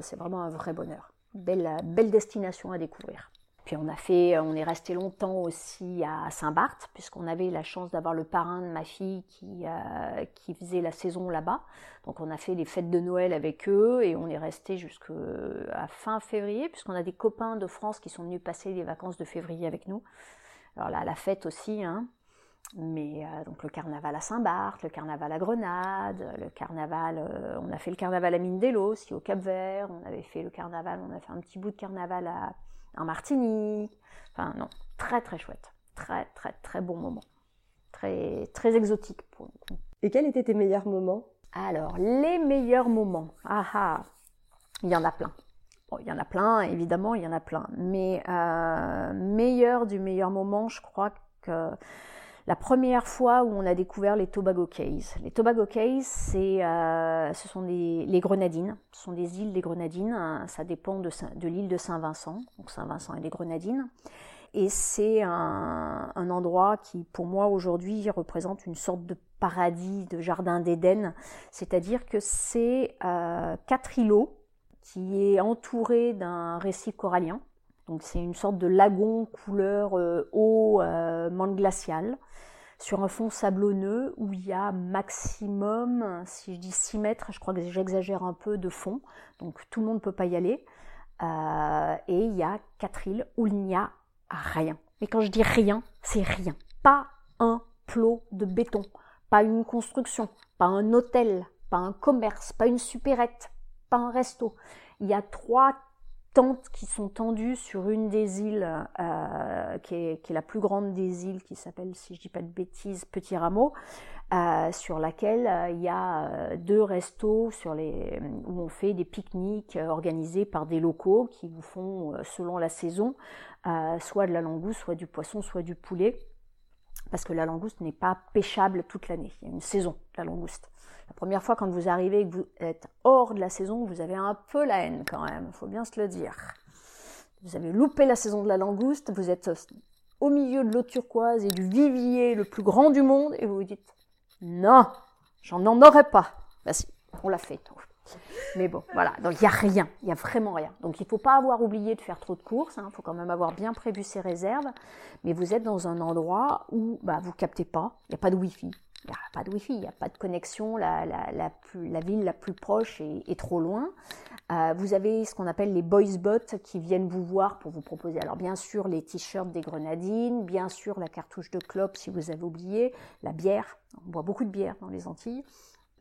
c'est vraiment un vrai bonheur. Belle, belle destination à découvrir. Puis on a fait, on est resté longtemps aussi à Saint-Barth, puisqu'on avait la chance d'avoir le parrain de ma fille qui, euh, faisait la saison là-bas. Donc on a fait les fêtes de Noël avec eux et on est resté jusqu'à fin février, puisqu'on a des copains de France qui sont venus passer les vacances de février avec nous. Alors là, la fête aussi, hein. Mais euh, donc le carnaval à Saint-Barth, le carnaval à Grenade, le carnaval, euh, on a fait le carnaval à Mindelo aussi au Cap-Vert, on avait fait le carnaval, on a fait un petit bout de carnaval à, en Martinique. Enfin, non, très très chouette. Très très très bon moment. Très, très exotique pour.
Et quels étaient tes meilleurs moments?
Alors, les meilleurs moments. Ah ah, il y en a plein. Bon, il y en a plein, évidemment, il y en a plein. Mais euh, meilleur du meilleur moment, je crois que la première fois où on a découvert les Tobago Cays. Les Tobago Cays, c'est, euh, ce sont les Grenadines, ce sont des îles des Grenadines, hein. ça dépend de, l'île de Saint-Vincent, donc Saint-Vincent et les Grenadines. Et c'est un, un, endroit qui, pour moi, aujourd'hui, représente une sorte de paradis, de jardin d'Éden. C'est-à-dire que c'est euh, quatre îlots qui est entouré d'un récif corallien. Donc c'est une sorte de lagon couleur euh, eau euh, menthe glaciale sur un fond sablonneux où il y a maximum, si je dis 6 mètres, je crois que j'exagère un peu de fond, donc tout le monde ne peut pas y aller. Euh, et il y a quatre îles où il n'y a rien. Mais quand je dis rien, c'est rien. Pas un plot de béton, pas une construction, pas un hôtel, pas un commerce, pas une supérette, pas un resto. Il y a trois tentes qui sont tendues sur une des îles, euh, qui, est, la plus grande des îles, qui s'appelle, si je dis pas de bêtises, Petit Rameau, euh, sur laquelle euh, il y a deux restos sur les, où on fait des pique-niques organisés par des locaux qui vous font, selon la saison, soit de la langouste, soit du poisson, soit du poulet parce que la langouste n'est pas pêchable toute l'année. Il y a une saison la langouste. La première fois quand vous arrivez et que vous êtes hors de la saison, vous avez un peu la haine quand même, il faut bien se le dire. Vous avez loupé la saison de la langouste, vous êtes au milieu de l'eau turquoise et du vivier le plus grand du monde et vous vous dites non, j'en en aurais pas. Ben si, on l'a fait. Mais bon, voilà. Donc il n'y a rien, il n'y a vraiment rien. Donc il ne faut pas avoir oublié de faire trop de courses. Il hein. faut quand même avoir bien prévu ses réserves. Mais vous êtes dans un endroit où bah, vous captez pas, il n'y a pas de Wi-Fi. Il n'y a pas de Wi-Fi, il n'y a pas de connexion, la, ville la plus proche est, est trop loin. Euh, vous avez ce qu'on appelle les boys bots qui viennent vous voir pour vous proposer. Alors bien sûr les t-shirts des grenadines, bien sûr la cartouche de clope si vous avez oublié, la bière, on boit beaucoup de bière dans les Antilles,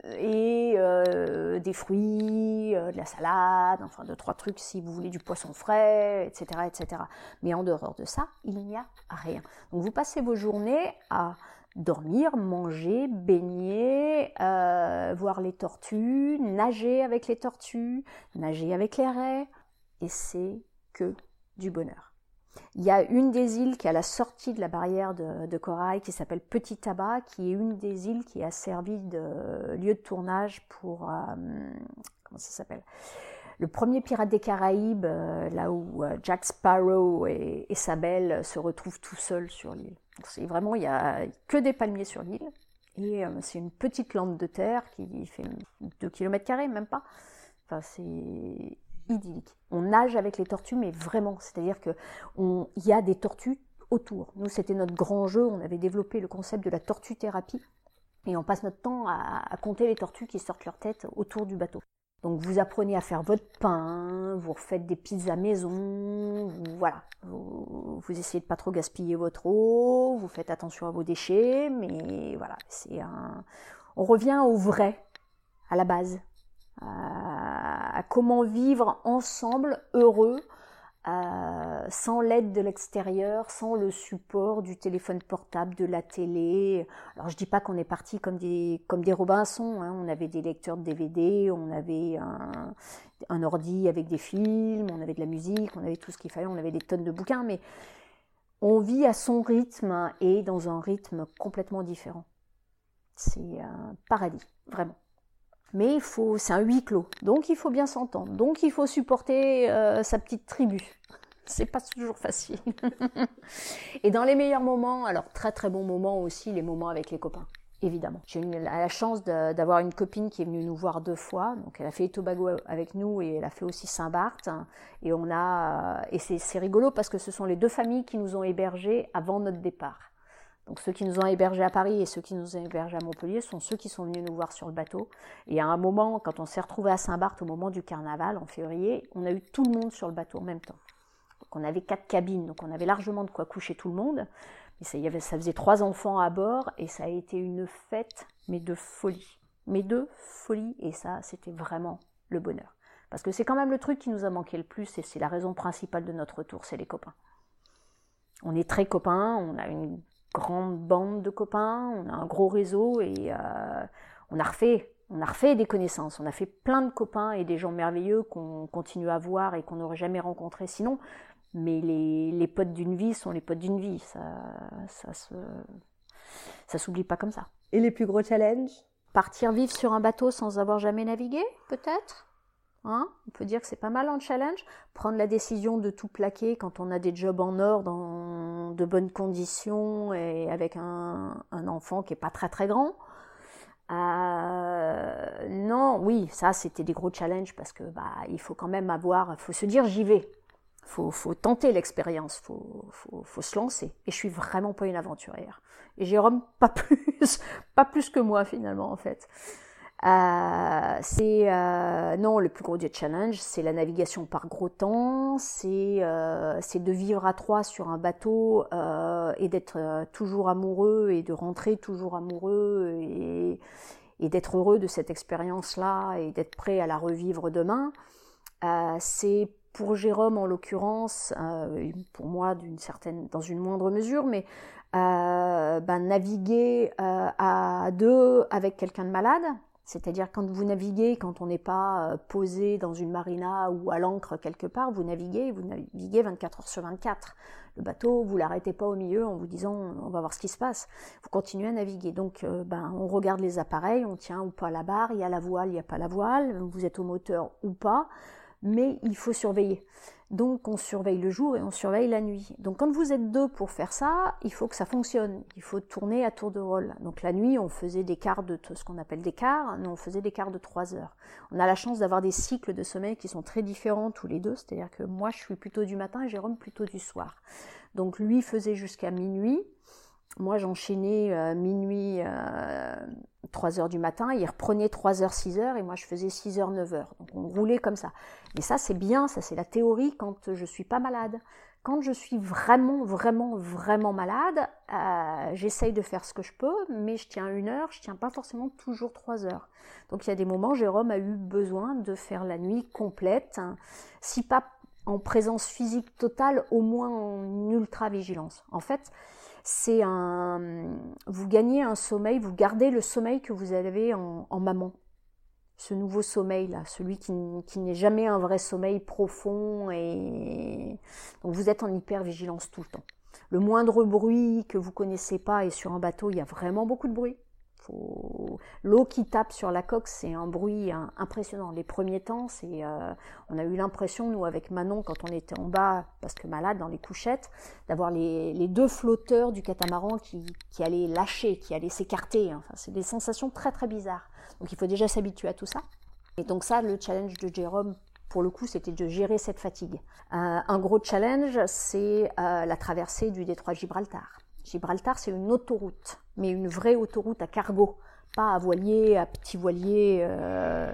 et euh, des fruits, euh, de la salade, enfin deux trois trucs si vous voulez du poisson frais, etc., etc. Mais en dehors de ça, il n'y a rien. Donc vous passez vos journées à dormir, manger, baigner, euh, voir les tortues, nager avec les tortues, nager avec les raies, et c'est que du bonheur. Il y a une des îles qui est à la sortie de la barrière de, corail qui s'appelle Petit Tabac, qui est une des îles qui a servi de lieu de tournage pour... Euh, comment ça s'appelle? Le premier pirate des Caraïbes, euh, là où Jack Sparrow et, et, sa belle se retrouvent tout seuls sur l'île. C'est vraiment, il n'y a que des palmiers sur l'île. Et euh, c'est une petite lande de terre qui fait 2 km, même pas. Enfin, c'est On nage avec les tortues, mais vraiment. C'est-à-dire qu'il y a des tortues autour. Nous, c'était notre grand jeu. On avait développé le concept de la tortue thérapie. Et on passe notre temps à compter les tortues qui sortent leur tête autour du bateau. Donc vous apprenez à faire votre pain, vous refaites des pizzas maison, vous, voilà, vous, essayez de pas trop gaspiller votre eau, vous faites attention à vos déchets, mais voilà, c'est un, on revient au vrai, à la base, à comment vivre ensemble heureux euh, sans l'aide de l'extérieur, sans le support du téléphone portable, de la télé. Alors je dis pas qu'on est parti comme des comme des Robinson. Hein. On avait des lecteurs de DVD, on avait un, un, ordi avec des films, on avait de la musique, on avait tout ce qu'il fallait, on avait des tonnes de bouquins, mais on vit à son rythme et dans un rythme complètement différent. C'est un paradis, vraiment. Mais il faut, c'est un huis clos, donc il faut bien s'entendre, donc il faut supporter euh, sa petite tribu. [laughs] C'est pas toujours facile. [laughs] et dans les meilleurs moments, alors très très bons moments aussi, les moments avec les copains, évidemment. J'ai eu la chance d'avoir une copine qui est venue nous voir deux fois, donc elle a fait Tobago avec nous et elle a fait aussi Saint-Barth. Et on a, et c'est rigolo parce que ce sont les deux familles qui nous ont hébergés avant notre départ. Donc ceux qui nous ont hébergés à Paris et ceux qui nous ont hébergés à Montpellier sont ceux qui sont venus nous voir sur le bateau. Et à un moment, quand on s'est retrouvé à Saint-Barth au moment du carnaval en février, on a eu tout le monde sur le bateau en même temps. Donc on avait quatre cabines, donc on avait largement de quoi coucher tout le monde. Mais y avait, ça faisait trois enfants à bord et ça a été une fête, mais de folie. Mais de folie. Et ça, c'était vraiment le bonheur. Parce que c'est quand même le truc qui nous a manqué le plus et c'est la raison principale de notre retour, c'est les copains. On est très copains, on a une grande bande de copains, on a un gros réseau et euh, on a refait on a refait des connaissances, on a fait plein de copains et des gens merveilleux qu'on continue à voir et qu'on n'aurait jamais rencontrés sinon. Mais les, les potes d'une vie sont les potes d'une vie, ça, ça se, ça s'oublie pas comme ça.
Et les plus gros challenges?
Partir vivre sur un bateau sans avoir jamais navigué, peut-être? Hein on peut dire que c'est pas mal en challenge. Prendre la décision de tout plaquer quand on a des jobs en or, dans de bonnes conditions et avec un, enfant qui est pas très très grand. Euh, non, oui, ça c'était des gros challenges parce que bah il faut quand même avoir, faut se dire j'y vais, faut faut tenter l'expérience, faut, faut faut se lancer. Et je suis vraiment pas une aventurière. Et Jérôme pas [laughs] plus, pas plus que moi finalement en fait. Euh, c'est euh, non le plus gros des challenges, c'est la navigation par gros temps, c'est euh, de vivre à trois sur un bateau et d'être toujours amoureux et de rentrer toujours amoureux et, d'être heureux de cette expérience-là et d'être prêt à la revivre demain. C'est pour Jérôme en l'occurrence, pour moi d'une certaine, dans une moindre mesure, mais ben, naviguer à deux avec quelqu'un de malade, c'est-à-dire quand vous naviguez, quand on n'est pas euh, posé dans une marina ou à l'ancre quelque part, vous naviguez, vous naviguez 24 heures sur 24. Le bateau, vous l'arrêtez pas au milieu en vous disant on va voir ce qui se passe. Vous continuez à naviguer. Donc euh, ben, on regarde les appareils, on tient ou pas la barre, il y a la voile, il n'y a pas la voile, vous êtes au moteur ou pas, mais il faut surveiller. Donc on surveille le jour et on surveille la nuit. Donc quand vous êtes deux pour faire ça, il faut que ça fonctionne. Il faut tourner à tour de rôle. Donc la nuit, on faisait des quarts de ce qu'on appelle des quarts, nous on faisait des quarts de trois heures. On a la chance d'avoir des cycles de sommeil qui sont très différents tous les deux, c'est-à-dire que moi je suis plutôt du matin et Jérôme plutôt du soir. Donc lui faisait jusqu'à minuit. Moi, j'enchaînais euh, minuit, 3 euh, heures du matin, il reprenait 3 heures, 6 heures, et moi, je faisais 6 heures, 9 heures. Donc, on roulait comme ça. Mais ça, c'est bien, ça, c'est la théorie quand je suis pas malade. Quand je suis vraiment, vraiment, vraiment malade, euh, j'essaye de faire ce que je peux, mais je tiens une heure, je tiens pas forcément toujours 3 heures. Donc, il y a des moments, Jérôme a eu besoin de faire la nuit complète, hein. si pas en présence physique totale, au moins en ultra vigilance. En fait, c'est un, vous gagnez un sommeil, vous gardez le sommeil que vous avez en, maman. Ce nouveau sommeil là, celui qui, n'est jamais un vrai sommeil profond et donc vous êtes en hyper vigilance tout le temps. Le moindre bruit que vous connaissez pas et sur un bateau, il y a vraiment beaucoup de bruit. L'eau qui tape sur la coque, c'est un bruit impressionnant. Les premiers temps, c'est, euh, on a eu l'impression, nous, avec Manon, quand on était en bas, parce que malade, dans les couchettes, d'avoir les, deux flotteurs du catamaran qui, allaient lâcher, qui allaient s'écarter. Enfin, c'est des sensations très très bizarres. Donc il faut déjà s'habituer à tout ça. Et donc ça, le challenge de Jérôme, pour le coup, c'était de gérer cette fatigue. Euh, un gros challenge, c'est euh, la traversée du détroit Gibraltar. Gibraltar, c'est une autoroute, mais une vraie autoroute à cargo, pas à voilier, à petit voilier. Euh,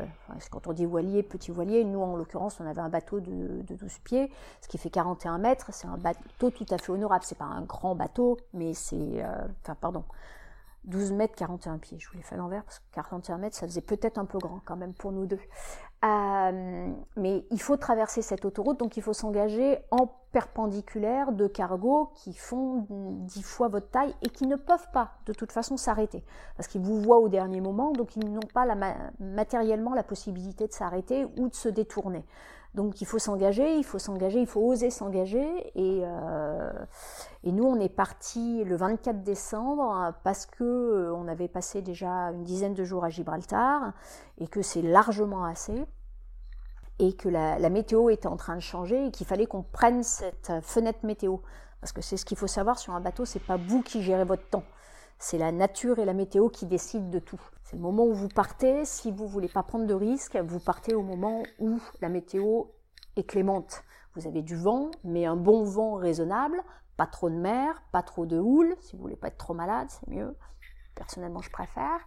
quand on dit voilier, petit voilier, nous en l'occurrence, on avait un bateau de, 12 pieds, ce qui fait 41 mètres. C'est un bateau tout à fait honorable. C'est pas un grand bateau, mais c'est, euh, enfin, pardon, 12 mètres 41 pieds. Je vous l'ai fait à l'envers parce que 41 mètres, ça faisait peut-être un peu grand quand même pour nous deux. Euh, mais il faut traverser cette autoroute, donc il faut s'engager en perpendiculaire de cargos qui font 10 fois votre taille et qui ne peuvent pas de toute façon s'arrêter. Parce qu'ils vous voient au dernier moment, donc ils n'ont pas matériellement la possibilité de s'arrêter ou de se détourner. Donc il faut s'engager, il faut s'engager, il faut oser s'engager. Et, euh, nous, on est parti le 24 décembre parce que euh, on avait passé déjà une dizaine de jours à Gibraltar et que c'est largement assez et que la, la, météo était en train de changer et qu'il fallait qu'on prenne cette fenêtre météo. Parce que c'est ce qu'il faut savoir sur un bateau, c'est pas vous qui gérez votre temps. C'est la nature et la météo qui décident de tout. C'est le moment où vous partez. Si vous voulez pas prendre de risques, vous partez au moment où la météo est clémente. Vous avez du vent, mais un bon vent raisonnable, pas trop de mer, pas trop de houle. Si vous voulez pas être trop malade, c'est mieux. Personnellement, je préfère.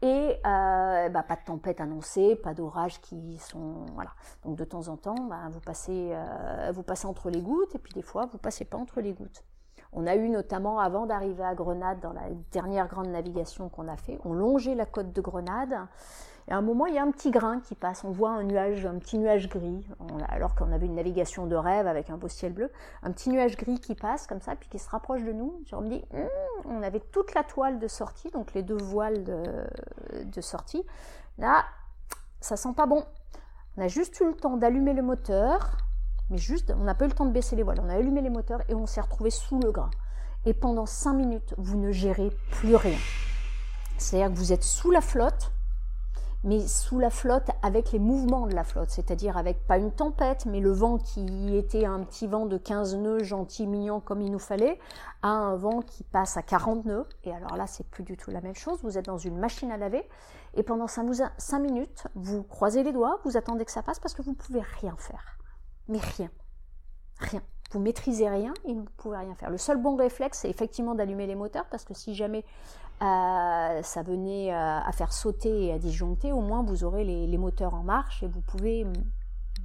Et euh, bah, pas de tempête annoncée, pas d'orage qui sont voilà. Donc de temps en temps, bah, vous passez, euh, vous passez entre les gouttes, et puis des fois, vous passez pas entre les gouttes. On a eu notamment, avant d'arriver à Grenade, dans la dernière grande navigation qu'on a fait, on longeait la côte de Grenade. Et à un moment, il y a un petit grain qui passe. On voit un nuage, un petit nuage gris, alors qu'on avait une navigation de rêve avec un beau ciel bleu. Un petit nuage gris qui passe comme ça, puis qui se rapproche de nous. Je me dis, hum, on avait toute la toile de sortie, donc les deux voiles de, de sortie. Là, ça sent pas bon. On a juste eu le temps d'allumer le moteur, mais juste, on n'a pas eu le temps de baisser les voiles. On a allumé les moteurs et on s'est retrouvé sous le grain. Et pendant 5 minutes, vous ne gérez plus rien. C'est-à-dire que vous êtes sous la flotte, mais sous la flotte avec les mouvements de la flotte, c'est-à-dire avec pas une tempête, mais le vent qui était un petit vent de 15 nœuds, gentil, mignon comme il nous fallait, à un vent qui passe à 40 nœuds. Et alors là, c'est plus du tout la même chose. Vous êtes dans une machine à laver et pendant 5 minutes, vous croisez les doigts, vous attendez que ça passe parce que vous ne pouvez rien faire mais rien. Rien. Vous maîtrisez rien et vous ne pouvez rien faire. Le seul bon réflexe, c'est effectivement d'allumer les moteurs parce que si jamais euh, ça venait euh, à faire sauter et à disjoncter, au moins vous aurez les, moteurs en marche et vous pouvez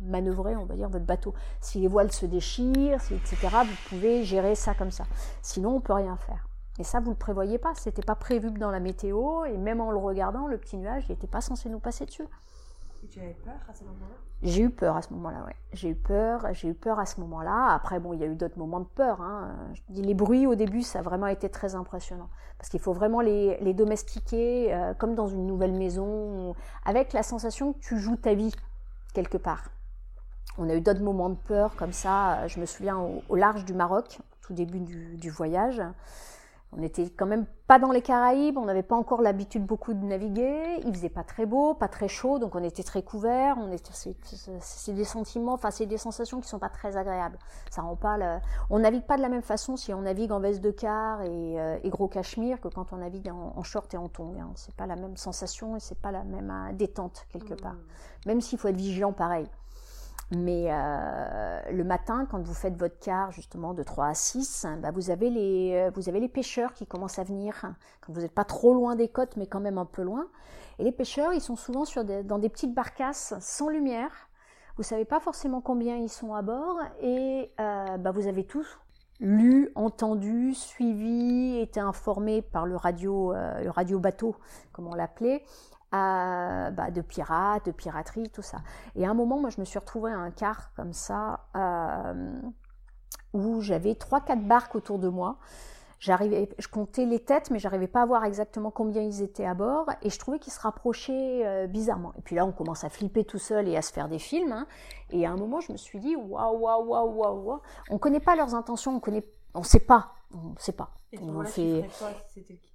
manœuvrer, on va dire, votre bateau. Si les voiles se déchirent, etc., vous pouvez gérer ça comme ça. Sinon, on peut rien faire. Et ça, vous ne le prévoyez pas. C'était pas prévu dans la météo et même en le regardant, le petit nuage, n'était pas censé nous passer dessus.
Tu avais peur à ce moment-là?
J'ai eu peur à ce moment-là, oui. J'ai eu peur, j'ai eu peur à ce moment-là. Après, bon, il y a eu d'autres moments de peur. Hein. Les bruits au début, ça a vraiment été très impressionnant. Parce qu'il faut vraiment les, domestiquer euh, comme dans une nouvelle maison, avec la sensation que tu joues ta vie quelque part. On a eu d'autres moments de peur comme ça. Je me souviens au, large du Maroc, tout début du voyage. On était quand même pas dans les Caraïbes, on n'avait pas encore l'habitude beaucoup de naviguer, il faisait pas très beau, pas très chaud, donc on était très couverts, on était, c'est, des sentiments, enfin c'est des sensations qui sont pas très agréables. Ça rend pas le, on navigue pas de la même façon si on navigue en veste de car et, euh, gros cachemire que quand on navigue en, short et en tongs. Hein. C'est pas la même sensation et c'est pas la même euh, détente quelque part. Mmh. Même s'il faut être vigilant pareil. Mais euh, le matin, quand vous faites votre quart justement de 3 à 6, bah vous, avez les, euh, vous avez les pêcheurs qui commencent à venir, quand vous n'êtes pas trop loin des côtes, mais quand même un peu loin. Et les pêcheurs, ils sont souvent sur dans des petites barcasses sans lumière. Vous savez pas forcément combien ils sont à bord et euh, bah vous avez tous lu, entendu, suivi, été informé par le radio, le radio bateau, comme on l'appelait, bah, de pirates, de piraterie, tout ça. Et à un moment, moi, je me suis retrouvée à un quart comme ça, euh, où j'avais trois, quatre barques autour de moi. J'arrivais, je comptais les têtes, mais j'arrivais pas à voir exactement combien ils étaient à bord, et je trouvais qu'ils se rapprochaient euh, bizarrement. Et puis là, on commence à flipper tout seul et à se faire des films. Hein. Et à un moment, je me suis dit, waouh, waouh, waouh, waouh, waouh. On connaît pas leurs intentions, on connaît, on sait pas, on sait pas.
Et on fait,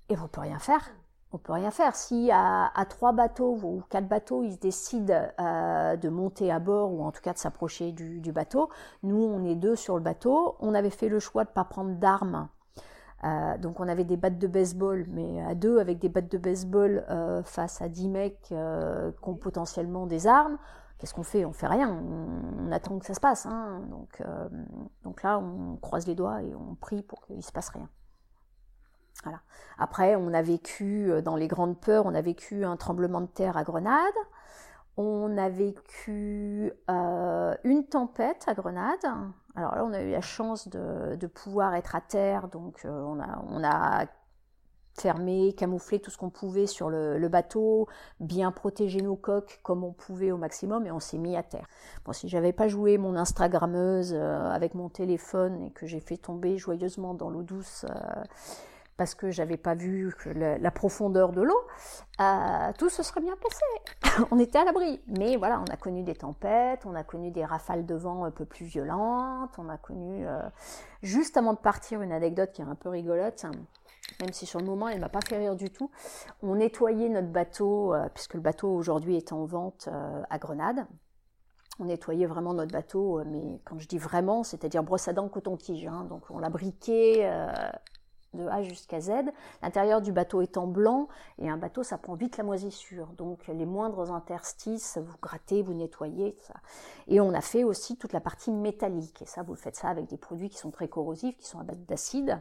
et on peut rien faire on peut rien faire. Si à, trois bateaux ou quatre bateaux, ils décident euh, de monter à bord ou en tout cas de s'approcher du, bateau, nous on est deux sur le bateau. On avait fait le choix de pas prendre d'armes. Euh, donc on avait des battes de baseball, mais à deux avec des battes de baseball euh, face à dix mecs qui ont potentiellement des armes. Qu'est-ce qu'on fait? On fait rien. On, attend que ça se passe. Hein. Donc, là, on croise les doigts et on prie pour qu'il se passe rien. Après, on a vécu, euh, dans les grandes peurs, on a vécu un tremblement de terre à Grenade. On a vécu euh, une tempête à Grenade. Alors là, on a eu la chance de, pouvoir être à terre, donc euh, on, a, on, a, fermé, camouflé tout ce qu'on pouvait sur le, bateau, bien protégé nos coques comme on pouvait au maximum, et on s'est mis à terre. Bon, si j'avais pas joué mon Instagrammeuse avec mon téléphone et que j'ai fait tomber joyeusement dans l'eau douce parce que j'avais pas vu la, profondeur de l'eau, euh, tout se serait bien passé. [laughs] on était à l'abri. Mais voilà, on a connu des tempêtes, on a connu des rafales de vent un peu plus violentes, on a connu, euh, juste avant de partir, une anecdote qui est un peu rigolote. Même si sur le moment elle m'a pas fait rire du tout, on nettoyait notre bateau, euh, puisque le bateau aujourd'hui est en vente à Grenade, on nettoyait vraiment notre bateau, mais quand je dis vraiment, c'est-à-dire brosse à dents, coton-tige. Hein. donc on l'a briqué, de A jusqu'à Z. L'intérieur du bateau étant blanc, et un bateau, ça prend vite la moisissure. Donc les moindres interstices, vous grattez, vous nettoyez, ça. Et on a fait aussi toute la partie métallique. Et ça, vous faites ça avec des produits qui sont très corrosifs, qui sont à base d'acide.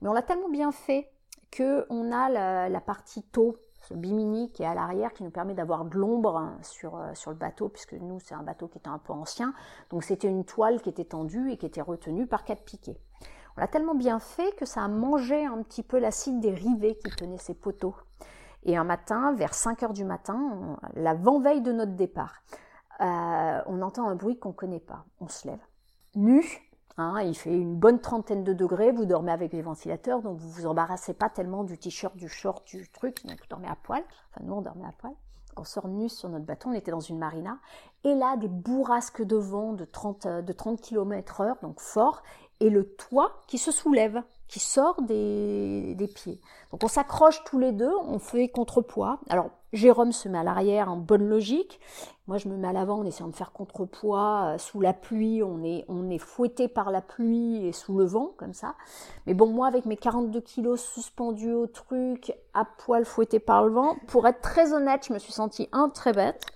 Mais on l'a tellement bien fait qu'on a la, partie taux, ce bimini qui est à l'arrière, qui nous permet d'avoir de l'ombre sur, euh, sur le bateau, puisque nous, c'est un bateau qui était un peu ancien. Donc c'était une toile qui était tendue et qui était retenue par quatre piquets. On l'a tellement bien fait que ça a mangé un petit peu l'acide des rivets qui tenaient ces poteaux. Et un matin, vers 5 heures du matin, l'avant-veille de notre départ, euh, on entend un bruit qu'on ne connaît pas. On se lève. Nu, hein, il fait une bonne trentaine de degrés, vous dormez avec les ventilateurs, donc vous vous embarrassez pas tellement du t-shirt, du short, du truc, vous dormez à poil. Enfin, nous, on dormait à poil. On sort nu sur notre bateau, on était dans une marina, et là, des bourrasques de vent de 30, de 30 km heure, donc fort, et le toit qui se soulève, qui sort des, pieds. Donc on s'accroche tous les deux, on fait contrepoids. Alors Jérôme se met à l'arrière en bonne logique. Moi je me mets à l'avant en essayant de faire contrepoids euh, sous la pluie. On est, on est fouetté par la pluie et sous le vent comme ça. Mais bon moi avec mes 42 kilos suspendus au truc, à poil fouetté par le vent, pour être très honnête, je me suis sentie un très bête.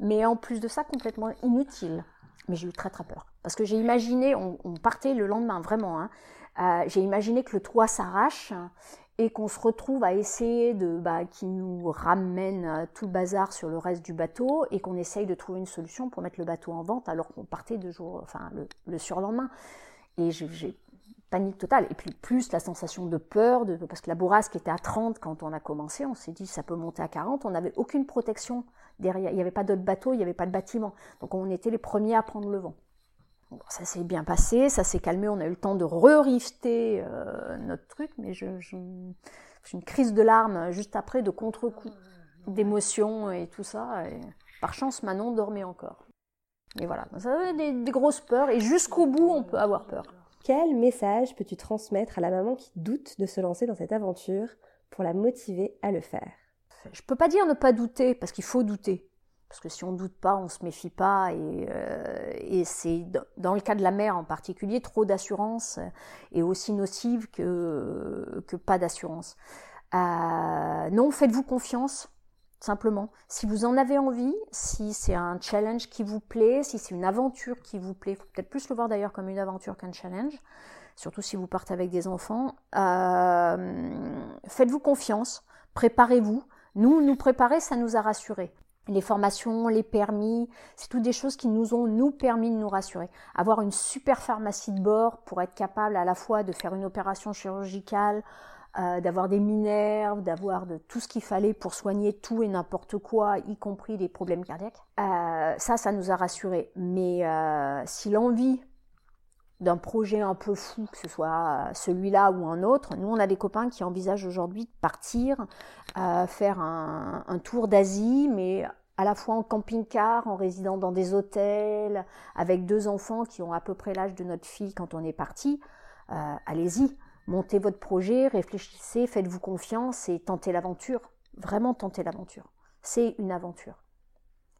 Mais en plus de ça complètement inutile mais j'ai eu très très peur. Parce que j'ai imaginé, on, partait le lendemain vraiment, hein, euh, j'ai imaginé que le toit s'arrache et qu'on se retrouve à essayer de, bah, qui nous ramène euh, tout le bazar sur le reste du bateau et qu'on essaye de trouver une solution pour mettre le bateau en vente alors qu'on partait deux jours, enfin le, le surlendemain. Et j'ai panique totale. Et puis plus la sensation de peur, de, parce que la bourrasque était à 30 quand on a commencé, on s'est dit ça peut monter à 40, on n'avait aucune protection derrière, il n'y avait pas d'autres bateaux, il n'y avait pas de bâtiment. Donc on était les premiers à prendre le vent. ça s'est bien passé, ça s'est calmé, on a eu le temps de re-rifter euh, notre truc, mais je, je, une crise de larmes juste après, de contre-coup, d'émotion et tout ça. Et par chance, Manon dormait encore. Mais voilà, ça avait des grosses peurs, et jusqu'au bout, on peut avoir peur.
Quel message peux-tu transmettre à la maman qui doute de se lancer dans cette aventure pour la motiver à le faire?
Je peux pas dire ne pas douter, parce qu'il faut douter. Parce que si on ne doute pas, on ne se méfie pas. Et, euh, c'est dans le cas de la mère en particulier, trop d'assurance est aussi nocive que, que pas d'assurance. Euh, non, faites-vous confiance, simplement. Si vous en avez envie, si c'est un challenge qui vous plaît, si c'est une aventure qui vous plaît, faut peut-être plus le voir d'ailleurs comme une aventure qu'un challenge, surtout si vous partez avec des enfants. Euh, faites-vous confiance, préparez-vous. Nous, nous préparer, ça nous a rassurés les formations, les permis, c'est toutes des choses qui nous ont nous permis de nous rassurer. Avoir une super pharmacie de bord pour être capable à la fois de faire une opération chirurgicale, euh, d'avoir des minerves, d'avoir de tout ce qu'il fallait pour soigner tout et n'importe quoi, y compris des problèmes cardiaques. Euh, ça, ça nous a rassurés. Mais euh, si l'envie d'un projet un peu fou, que ce soit celui-là ou un autre. Nous, on a des copains qui envisagent aujourd'hui de partir, euh, faire un, tour d'Asie, mais à la fois en camping-car, en résidant dans des hôtels, avec deux enfants qui ont à peu près l'âge de notre fille quand on est parti. Euh, allez-y, montez votre projet, réfléchissez, faites-vous confiance et tentez l'aventure. Vraiment tentez l'aventure. C'est une aventure.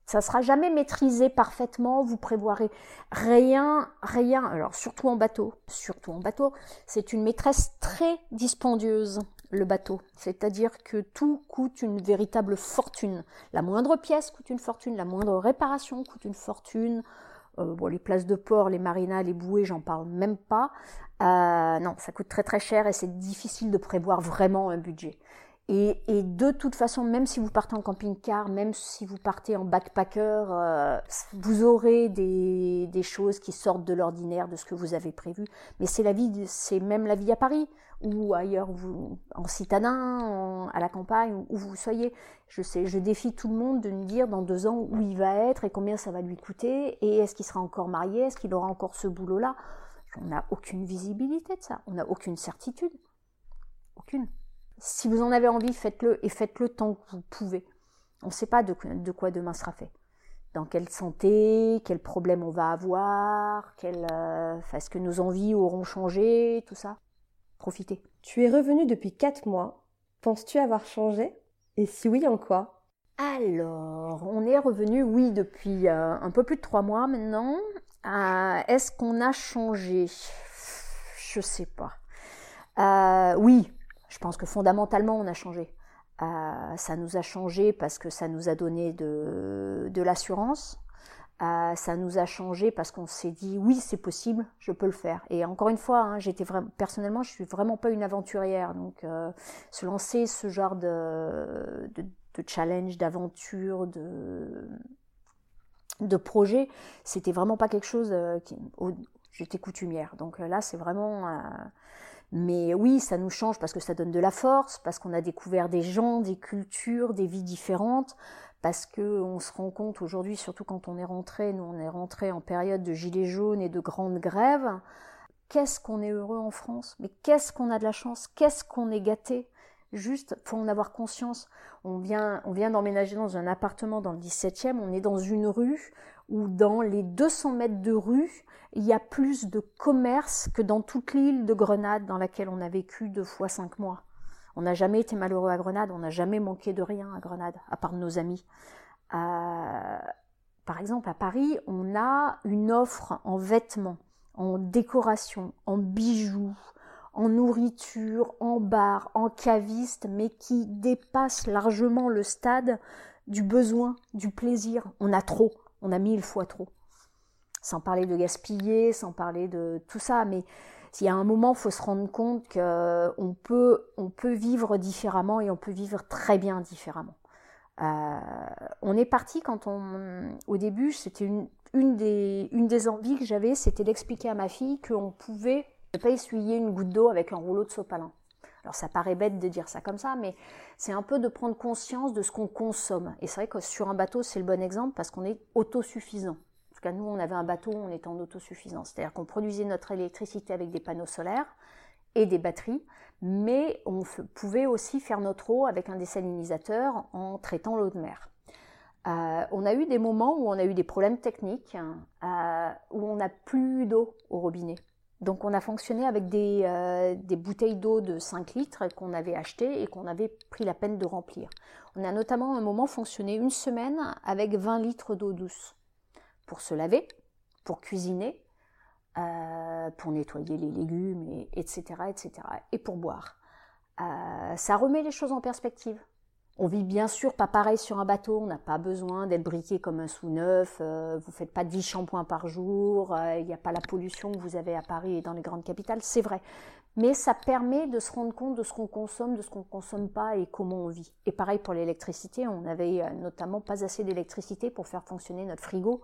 Ça sera jamais maîtrisé parfaitement, vous prévoirez rien, rien. Alors surtout en bateau, surtout en bateau, c'est une maîtresse très dispendieuse le bateau, c'est-à-dire que tout coûte une véritable fortune. La moindre pièce coûte une fortune, la moindre réparation coûte une fortune. Euh, bon, les places de port, les marinas, les bouées, j'en parle même pas. Euh, non, ça coûte très très cher et c'est difficile de prévoir vraiment un budget. Et, et, de toute façon, même si vous partez en camping-car, même si vous partez en backpacker, euh, vous aurez des, des, choses qui sortent de l'ordinaire, de ce que vous avez prévu. Mais c'est la vie, c'est même la vie à Paris ou ailleurs, vous, en citadin, à la campagne, où vous soyez. Je sais, je défie tout le monde de me dire dans deux ans où il va être et combien ça va lui coûter et est-ce qu'il sera encore marié, est-ce qu'il aura encore ce boulot-là? On n'a aucune visibilité de ça, on n'a aucune certitude, aucune. Si vous en avez envie, faites-le et faites-le tant que vous pouvez. On ne sait pas de, quoi demain sera fait. Dans quelle santé, quels problèmes on va avoir, quel, euh, est-ce que nos envies auront changé, tout ça? Profitez.
Tu es revenu depuis 4 mois. Penses-tu avoir changé? Et si oui, en quoi?
Alors, on est revenu, oui, depuis euh, un peu plus de 3 mois maintenant. Euh, est-ce qu'on a changé? Je sais pas. Euh, oui, je pense que fondamentalement, on a changé. Ça nous a changé parce que ça nous a donné de, de l'assurance. Euh, ça nous a changé parce qu'on s'est dit oui, c'est possible, je peux le faire. Et encore une fois, hein, j'étais vraiment personnellement, je suis vraiment pas une aventurière, donc euh, se lancer ce genre de, challenge, d'aventure, de de projet, c'était vraiment pas quelque chose euh, qui j'étais coutumière. Donc là, c'est vraiment mais oui, ça nous change parce que ça donne de la force, parce qu'on a découvert des gens, des cultures, des vies différentes, parce que on se rend compte aujourd'hui, surtout quand on est rentré, nous on est rentré en période de gilets jaunes et de grandes grèves, qu'est-ce qu'on est heureux en France, mais qu'est-ce qu'on a de la chance, qu'est-ce qu'on est gâté? Juste, faut en avoir conscience. On vient, d'emménager dans un appartement dans le 17e, on est dans une rue où dans les 200 mètres de rue, il y a plus de commerce que dans toute l'île de Grenade dans laquelle on a vécu deux fois cinq mois. On n'a jamais été malheureux à Grenade, on n'a jamais manqué de rien à Grenade, à part de nos amis. Euh, par exemple, à Paris, on a une offre en vêtements, en décoration, en bijoux, en nourriture, en bar, en caviste, mais qui dépasse largement le stade du besoin, du plaisir. On a trop, on a mille fois trop. Sans parler de gaspiller, sans parler de tout ça, mais il y a un moment, il faut se rendre compte qu'on peut, on peut vivre différemment et on peut vivre très bien différemment. Euh, on est parti quand on, au début, c'était une, une, des, une des envies que j'avais, c'était d'expliquer à ma fille qu'on pouvait ne pas essuyer une goutte d'eau avec un rouleau de sopalin. Alors ça paraît bête de dire ça comme ça, mais c'est un peu de prendre conscience de ce qu'on consomme. Et c'est vrai que sur un bateau, c'est le bon exemple parce qu'on est autosuffisant. Nous, on avait un bateau, on était en autosuffisance. C'est-à-dire qu'on produisait notre électricité avec des panneaux solaires et des batteries, mais on pouvait aussi faire notre eau avec un désalinisateur en traitant l'eau de mer. Euh, on a eu des moments où on a eu des problèmes techniques, euh, où on n'a plus d'eau au robinet Donc on a fonctionné avec des, euh, des bouteilles d'eau de 5 litres qu'on avait achetées et qu'on avait pris la peine de remplir. On a notamment un moment fonctionné une semaine avec 20 litres d'eau douce pour se laver, pour cuisiner, euh, pour nettoyer les légumes, et, etc., etc., et pour boire. Euh, ça remet les choses en perspective. On vit bien sûr pas pareil sur un bateau, on n'a pas besoin d'être briqué comme un sous-neuf, euh, vous faites pas 10 shampoings par jour, euh, il n'y a pas la pollution que vous avez à Paris et dans les grandes capitales, c'est vrai. Mais ça permet de se rendre compte de ce qu'on consomme, de ce qu'on ne consomme pas et comment on vit. Et pareil pour l'électricité, on n'avait euh, notamment pas assez d'électricité pour faire fonctionner notre frigo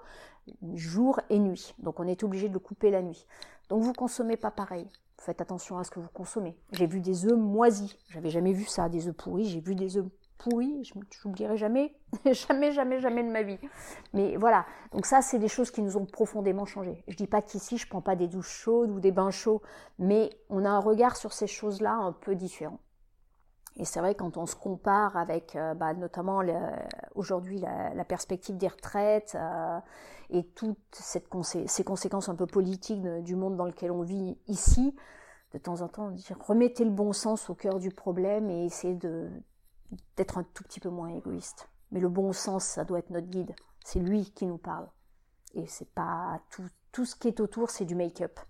jour et nuit. Donc on est obligé de le couper la nuit. Donc vous consommez pas pareil. Faites attention à ce que vous consommez. J'ai vu des œufs moisis. J'avais jamais vu ça, des œufs pourris. J'ai vu des œufs pourri, je n'oublierai jamais, [laughs] jamais, jamais, jamais de ma vie. Mais voilà, donc ça, c'est des choses qui nous ont profondément changé. Je dis pas qu'ici, je prends pas des douches chaudes ou des bains chauds, mais on a un regard sur ces choses-là un peu différent. Et c'est vrai quand on se compare avec euh, bah, notamment aujourd'hui la, perspective des retraites euh, et toutes cette ces conséquences un peu politiques du monde dans lequel on vit ici, de temps en temps, dire, remettez le bon sens au cœur du problème et essayez de, d'être un tout petit peu moins égoïste. Mais le bon sens, ça doit être notre guide. C'est lui qui nous parle. Et c'est pas tout, tout ce qui est autour, c'est du make-up,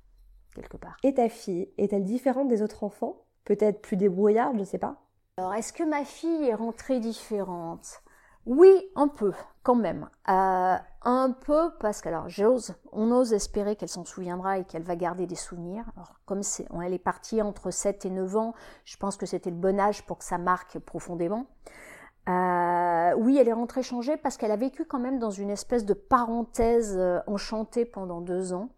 quelque part.
Et ta fille, est-elle différente des autres enfants? Peut-être plus débrouillarde, je sais pas.
Alors, est-ce que ma fille est rentrée différente? Oui, un peu, quand même. Euh, un peu parce que, alors, j'ose, on ose espérer qu'elle s'en souviendra et qu'elle va garder des souvenirs. Alors, comme elle est partie entre 7 et 9 ans, je pense que c'était le bon âge pour que ça marque profondément. Euh, oui, elle est rentrée changée parce qu'elle a vécu quand même dans une espèce de parenthèse euh, enchantée pendant deux ans.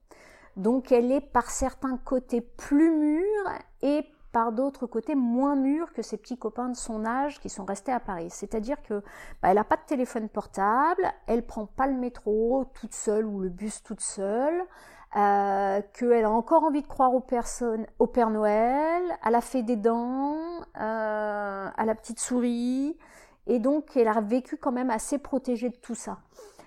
Donc elle est par certains côtés plus mûre et par d'autres côtés moins mûre que ses petits copains de son âge qui sont restés à Paris. C'est-à-dire que bah, elle n'a pas de téléphone portable, elle prend pas le métro toute seule ou le bus toute seule, euh, qu'elle a encore envie de croire aux personnes, au Père Noël, à la fée des dents, euh, à la petite souris, et donc elle a vécu quand même assez protégée de tout ça.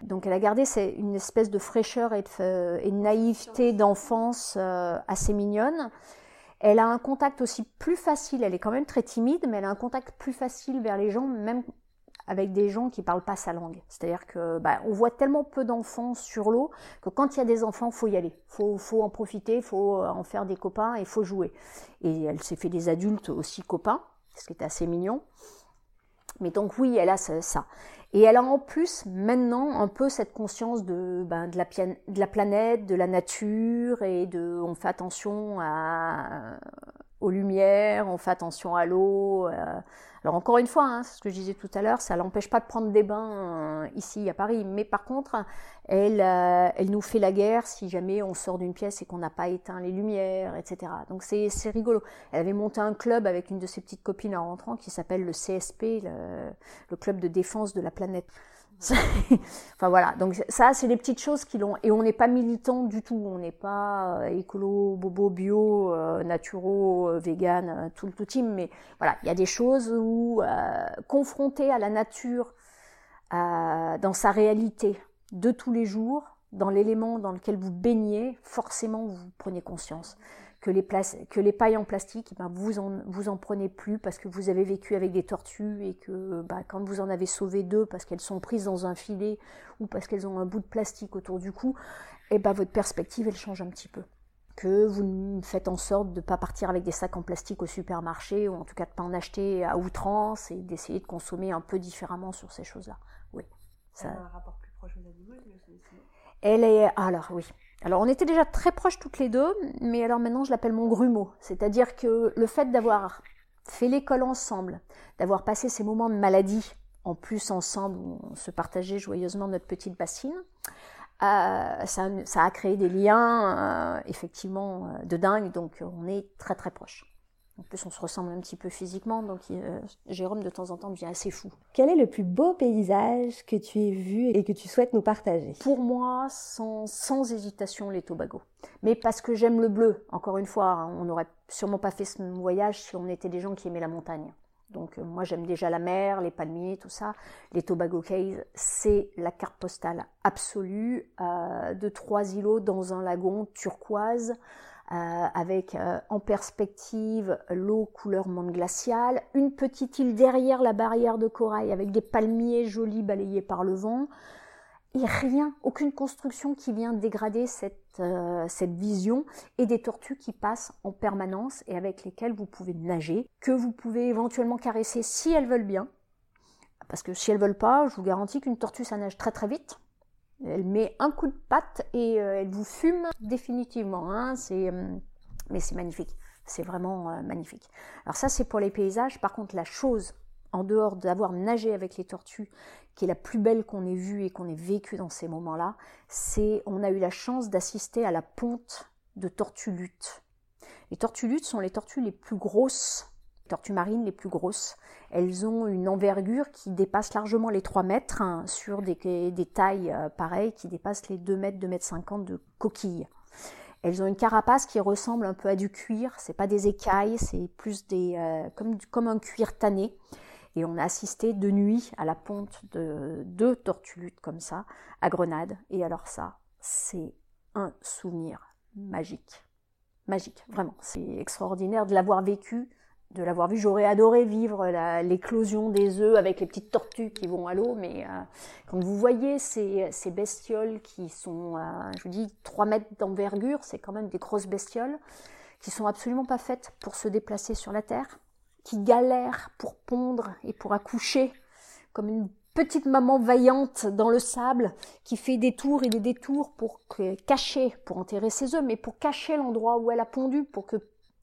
Donc elle a gardé une espèce de fraîcheur et de, naïveté d'enfance euh, assez mignonne. Elle a un contact aussi plus facile, elle est quand même très timide, mais elle a un contact plus facile vers les gens, même avec des gens qui parlent pas sa langue. C'est-à-dire que bah, on voit tellement peu d'enfants sur l'eau que quand il y a des enfants, faut y aller, faut, faut en profiter, faut en faire des copains et faut jouer. Et elle s'est fait des adultes aussi copains, ce qui est assez mignon. Mais donc oui, elle a ça. Et elle a en plus maintenant un peu cette conscience de, ben, de, la, la planète, de la nature et de on fait attention à, aux lumières, on fait attention à l'eau. Euh. Alors encore une fois, hein, ce que je disais tout à l'heure, ça l'empêche pas de prendre des bains euh, ici à Paris, mais par contre, elle, euh, elle nous fait la guerre si jamais on sort d'une pièce et qu'on n'a pas éteint les lumières, etc. Donc c'est rigolo. Elle avait monté un club avec une de ses petites copines en rentrant qui s'appelle le CSP, le, le club de défense de la planète. [laughs] enfin voilà, donc ça c'est les petites choses qui l'ont et on n'est pas militant du tout, on n'est pas euh, écolo, bobo, bio, euh, naturaux, euh, vegan, euh, tout le tout mais voilà, il y a des choses où confronté à la nature, dans sa réalité de tous les jours, dans l'élément dans lequel vous baignez, forcément vous prenez conscience que les, que les pailles en plastique, ben vous, en, vous en prenez plus parce que vous avez vécu avec des tortues et que ben, quand vous en avez sauvé deux parce qu'elles sont prises dans un filet ou parce qu'elles ont un bout de plastique autour du cou, et eh ben votre perspective elle change un petit peu. Que vous faites en sorte de ne pas partir avec des sacs en plastique au supermarché ou en tout cas de ne pas en acheter à outrance et d'essayer de consommer un peu différemment sur ces choses-là. Oui.
Ça... a un rapport plus proche aux animaux,
Elle est. Alors oui, alors on était déjà très proches toutes les deux, mais alors maintenant je l'appelle mon grumeau. C'est-à-dire que le fait d'avoir fait l'école ensemble, d'avoir passé ces moments de maladie en plus ensemble, on se partageait joyeusement notre petite bassine, euh, ça, a créé des liens euh, effectivement euh, de dingue, donc on est très très proches. En plus, on se ressemble un petit peu physiquement, donc euh, Jérôme, de temps en temps, devient assez fou.
Quel est le plus beau paysage que tu aies vu et que tu souhaites nous partager?
Pour moi, sans, sans, hésitation, les Tobago. Mais parce que j'aime le bleu. Encore une fois, hein, on n'aurait sûrement pas fait ce voyage si on était des gens qui aimaient la montagne. Donc euh, moi, j'aime déjà la mer, les palmiers, tout ça. Les Tobago Cays, c'est la carte postale absolue euh, de trois îlots dans un lagon turquoise avec en perspective l'eau couleur monde glaciale, une petite île derrière la barrière de corail avec des palmiers jolis balayés par le vent, et rien, aucune construction qui vient dégrader cette, cette vision, et des tortues qui passent en permanence et avec lesquelles vous pouvez nager, que vous pouvez éventuellement caresser si elles veulent bien, parce que si elles veulent pas, je vous garantis qu'une tortue ça nage très très vite. Elle met un coup de patte et euh, elle vous fume définitivement. Hein. Euh, mais c'est magnifique. C'est vraiment euh, magnifique. Alors ça c'est pour les paysages. Par contre la chose en dehors d'avoir nagé avec les tortues, qui est la plus belle qu'on ait vue et qu'on ait vécue dans ces moments-là, c'est on a eu la chance d'assister à la ponte de tortues luttes. Les tortues luttes sont les tortues les plus grosses tortues marines les plus grosses. Elles ont une envergure qui dépasse largement les 3 mètres hein, sur des, tailles euh, pareilles qui dépassent les 2 mètres, 2 mètres 50 de coquilles. Elles ont une carapace qui ressemble un peu à du cuir. C'est pas des écailles, c'est plus des euh, comme, comme un cuir tanné. Et on a assisté de nuit à la ponte de deux tortues comme ça à Grenade. Et alors ça, c'est un souvenir magique. Magique, vraiment. C'est extraordinaire de l'avoir vécu de l'avoir vu. J'aurais adoré vivre l'éclosion des œufs avec les petites tortues qui vont à l'eau, mais euh, quand vous voyez ces, ces bestioles qui sont, je vous dis, 3 mètres d'envergure, c'est quand même des grosses bestioles, qui sont absolument pas faites pour se déplacer sur la Terre, qui galèrent pour pondre et pour accoucher, comme une petite maman vaillante dans le sable qui fait des tours et des détours pour cacher, pour enterrer ses œufs, mais pour cacher l'endroit où elle a pondu, pour que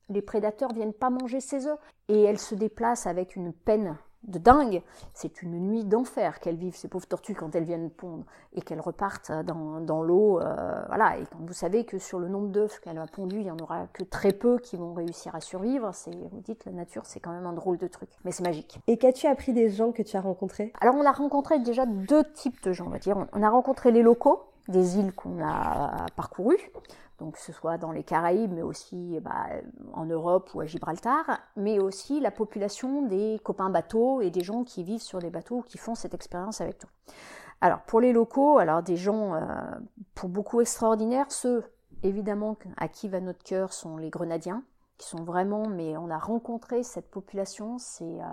les prédateurs viennent pas manger ses œufs. Et elles se déplacent avec une peine de dingue. C'est une nuit d'enfer qu'elles vivent, ces pauvres tortues, quand elles viennent pondre et qu'elles repartent dans, l'eau. Euh, voilà. Et quand vous savez que sur le nombre d'œufs qu'elle a pondu, il y en aura que très peu qui vont réussir à survivre, c'est, vous dites, la nature, c'est quand même un drôle de truc. Mais c'est magique.
Et qu'as-tu appris des gens que tu as rencontrés?
Alors, on a rencontré déjà deux types de gens, on va dire. On a rencontré les locaux des îles qu'on a parcourues donc ce soit dans les Caraïbes, mais aussi bah, en Europe ou à Gibraltar, mais aussi la population des copains bateaux et des gens qui vivent sur des bateaux qui font cette expérience avec nous. Alors pour les locaux, alors des gens euh, pour beaucoup extraordinaires, ceux évidemment à qui va notre cœur sont les Grenadiens, qui sont vraiment, mais on a rencontré cette population, c'est euh,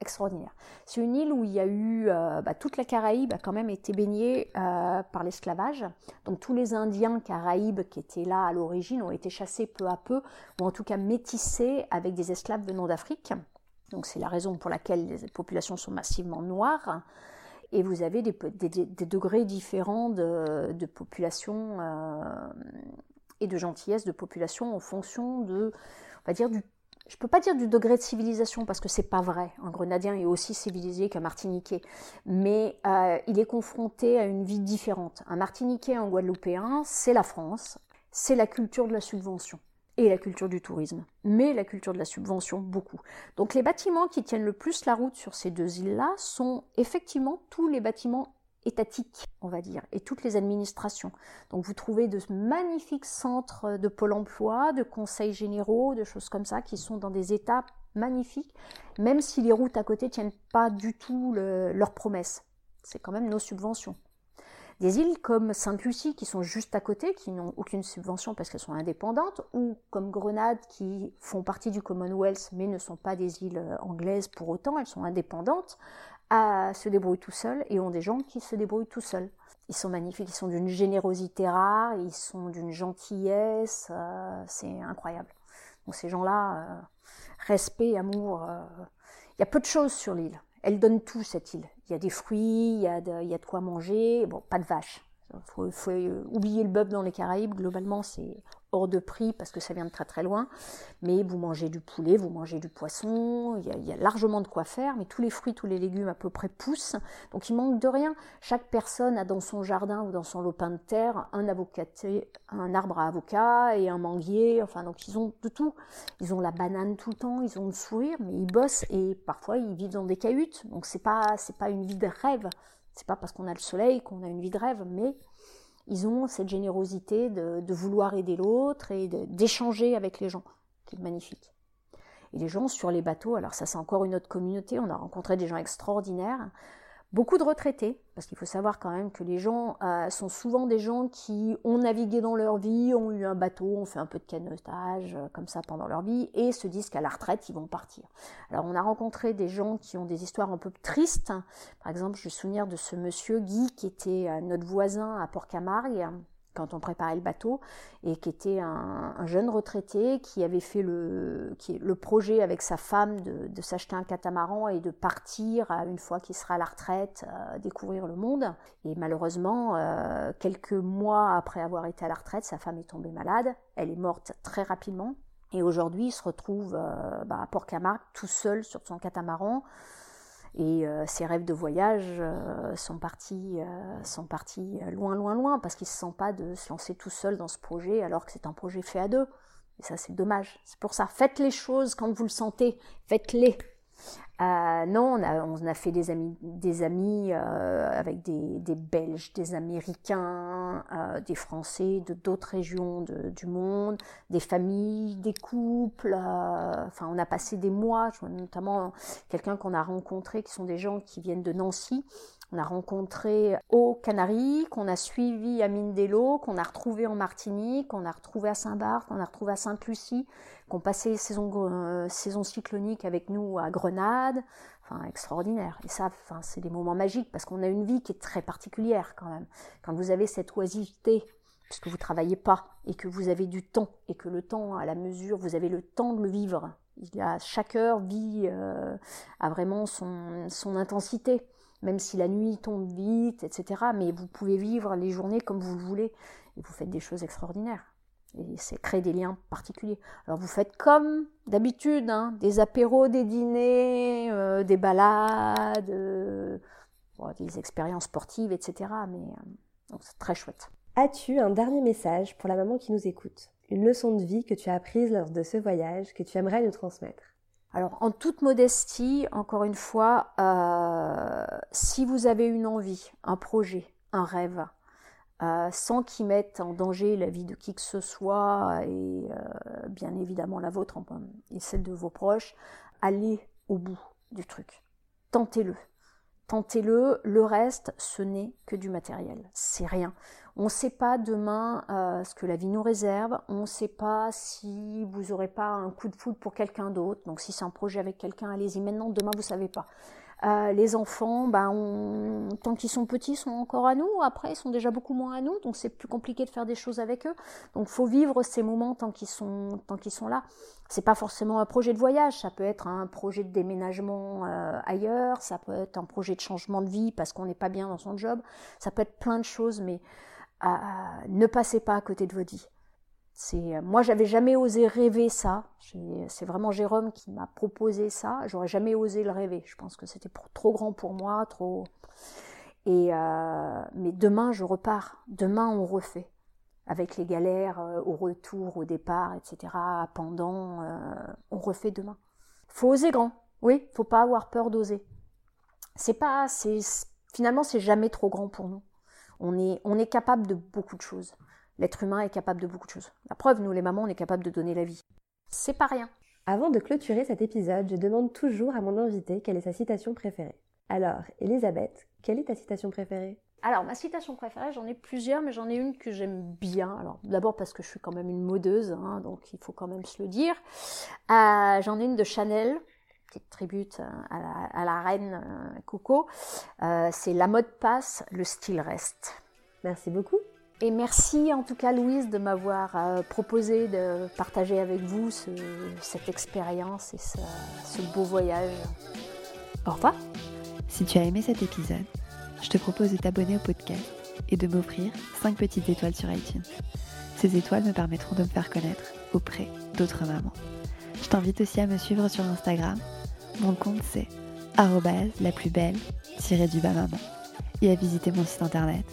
extraordinaire. C'est une île où il y a eu, euh, bah, toute la Caraïbe a quand même été baignée euh, par l'esclavage. Donc tous les Indiens Caraïbes qui étaient là à l'origine ont été chassés peu à peu, ou en tout cas métissés avec des esclaves venant d'Afrique. Donc c'est la raison pour laquelle les populations sont massivement noires. Et vous avez des, degrés différents de, de population et de gentillesse de population en fonction de, on va dire, du je peux pas dire du degré de civilisation parce que c'est pas vrai. Un Grenadien est aussi civilisé qu'un Martiniquais, mais euh, il est confronté à une vie différente. Un Martiniquais, un Guadeloupéen, c'est la France, c'est la culture de la subvention et la culture du tourisme, mais la culture de la subvention beaucoup. Donc les bâtiments qui tiennent le plus la route sur ces deux îles-là sont effectivement tous les bâtiments étatique, on va dire, et toutes les administrations. Donc vous trouvez de magnifiques centres de pôle emploi, de conseils généraux, de choses comme ça, qui sont dans des états magnifiques, même si les routes à côté tiennent pas du tout leurs promesses. C'est quand même nos subventions. Des îles comme Sainte-Lucie qui sont juste à côté, qui n'ont aucune subvention parce qu'elles sont indépendantes, ou comme Grenade qui font partie du Commonwealth mais ne sont pas des îles anglaises pour autant, elles sont indépendantes, se débrouiller tout seuls et ont des gens qui se débrouillent tout seuls. Ils sont magnifiques, ils sont d'une générosité rare, ils sont d'une gentillesse, euh, c'est incroyable. Donc ces gens-là, euh, respect, amour, euh, il y a peu de choses sur l'île. Elle donne tout cette île. Il y a des fruits, il y a de, il y a de quoi manger, bon, pas de vaches. Il faut, faut, oublier le bœuf dans les Caraïbes. Globalement, c'est hors de prix parce que ça vient de très très loin. Mais vous mangez du poulet, vous mangez du poisson, il y, a, largement de quoi faire, mais tous les fruits, tous les légumes à peu près poussent. Donc il manque de rien. Chaque personne a dans son jardin ou dans son lopin de terre un avocaté, un arbre à avocat et un manguier. Enfin, donc ils ont de tout. Ils ont la banane tout le temps, ils ont le sourire, mais ils bossent et parfois ils vivent dans des cahutes. Donc c'est pas, c'est pas une vie de rêve. C'est pas parce qu'on a le soleil qu'on a une vie de rêve, mais ils ont cette générosité de, vouloir aider l'autre et d'échanger avec les gens, qui est magnifique. Et les gens sur les bateaux, alors ça c'est encore une autre communauté, on a rencontré des gens extraordinaires. Beaucoup de retraités, parce qu'il faut savoir quand même que les gens euh, sont souvent des gens qui ont navigué dans leur vie, ont eu un bateau, ont fait un peu de canotage, euh, comme ça pendant leur vie, et se disent qu'à la retraite, ils vont partir. Alors on a rencontré des gens qui ont des histoires un peu tristes. Par exemple, je me souviens de ce monsieur Guy qui était euh, notre voisin à Port-Camargue quand on préparait le bateau, et qui était un, jeune retraité qui avait fait le, qui, le projet avec sa femme de, s'acheter un catamaran et de partir une fois qu'il sera à la retraite, euh, découvrir le monde. Et malheureusement, euh, quelques mois après avoir été à la retraite, sa femme est tombée malade, elle est morte très rapidement. Et aujourd'hui, il se retrouve euh, bah, à Port-Camargue tout seul sur son catamaran et euh, ses rêves de voyage euh, sont partis, euh, sont partis loin, loin, loin, parce qu'il ne se sent pas de se lancer tout seul dans ce projet, alors que c'est un projet fait à deux. Et ça, c'est dommage. C'est pour ça, faites les choses quand vous le sentez, faites-les. Euh, non, on a, on a, fait des amis, des amis euh, avec des, des, Belges, des Américains, euh, des Français de d'autres régions du monde, des familles, des couples. Enfin, on a passé des mois, notamment quelqu'un qu'on a rencontré, qui sont des gens qui viennent de Nancy, on a rencontré aux Canaries, qu'on a suivi à Mindelo, qu'on a retrouvé en Martinique, qu'on a retrouvé à Saint-Barth, qu'on a retrouvé à Sainte-Lucie, qu'on passé les saisons, euh, saison cyclonique avec nous à Grenade. Enfin, extraordinaire. Et ça, enfin, c'est des moments magiques parce qu'on a une vie qui est très particulière quand même. Quand vous avez cette oisiveté, puisque vous travaillez pas et que vous avez du temps et que le temps, à la mesure, vous avez le temps de le vivre. Il a, chaque heure vit euh, a vraiment son, son intensité même si la nuit tombe vite, etc. Mais vous pouvez vivre les journées comme vous le voulez et vous faites des choses extraordinaires. Et c'est créer des liens particuliers. Alors vous faites comme d'habitude, hein, des apéros, des dîners, euh, des balades, euh, des expériences sportives, etc. Mais euh, c'est très chouette.
As-tu un dernier message pour la maman qui nous écoute? Une leçon de vie que tu as apprise lors de ce voyage que tu aimerais nous transmettre?
Alors, en toute modestie, encore une fois, euh, si vous avez une envie, un projet, un rêve, euh, sans qu'il mette en danger la vie de qui que ce soit et euh, bien évidemment la vôtre et celle de vos proches, allez au bout du truc. Tentez-le. Tentez-le, le reste, ce n'est que du matériel. C'est rien. On ne sait pas demain euh, ce que la vie nous réserve. On ne sait pas si vous n'aurez pas un coup de foudre pour quelqu'un d'autre. Donc si c'est un projet avec quelqu'un, allez-y maintenant. Demain, vous ne savez pas. Euh, les enfants, ben, tant qu'ils sont petits, sont encore à nous. Après, ils sont déjà beaucoup moins à nous, donc c'est plus compliqué de faire des choses avec eux. Donc, faut vivre ces moments tant qu'ils sont, tant qu'ils sont là. C'est pas forcément un projet de voyage, ça peut être un projet de déménagement euh, ailleurs, ça peut être un projet de changement de vie parce qu'on n'est pas bien dans son job, ça peut être plein de choses, mais ne passez pas à côté de votre vie. C'est, moi, j'avais jamais osé rêver ça. C'est vraiment Jérôme qui m'a proposé ça. J'aurais jamais osé le rêver. Je pense que c'était trop grand pour moi, trop. Et euh, mais demain, je repars. Demain, on refait avec les galères euh, au retour, au départ, etc. Pendant, euh, on refait demain. Faut oser grand. Oui, faut pas avoir peur d'oser. C'est pas, c'est finalement, c'est jamais trop grand pour nous. On est, on est capable de beaucoup de choses. L'être humain est capable de beaucoup de choses. La preuve, nous les mamans, on est capable de donner la vie. C'est pas rien.
Avant de clôturer cet épisode, je demande toujours à mon invité quelle est sa citation préférée. Alors, Elisabeth, quelle est ta citation préférée?
Alors, ma citation préférée, j'en ai plusieurs, mais j'en ai une que j'aime bien. Alors, d'abord parce que je suis quand même une modeuse, hein, donc il faut quand même se le dire. Euh, j'en ai une de Chanel, petite tribute à la, reine euh, Coco. Euh, c'est la mode passe, le style reste.
Merci beaucoup.
Et merci en tout cas Louise de m'avoir euh, proposé de partager avec vous cette expérience et ce, ce beau voyage.
Au revoir. Si tu as aimé cet épisode, je te propose de t'abonner au podcast et de m'offrir 5 petites étoiles sur iTunes. Ces étoiles me permettront de me faire connaître auprès d'autres mamans. Je t'invite aussi à me suivre sur Instagram mon compte c'est la plus belle du bas maman et à visiter mon site internet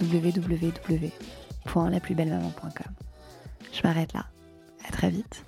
www.laplusbellemaman.com. Je m'arrête là. À très vite.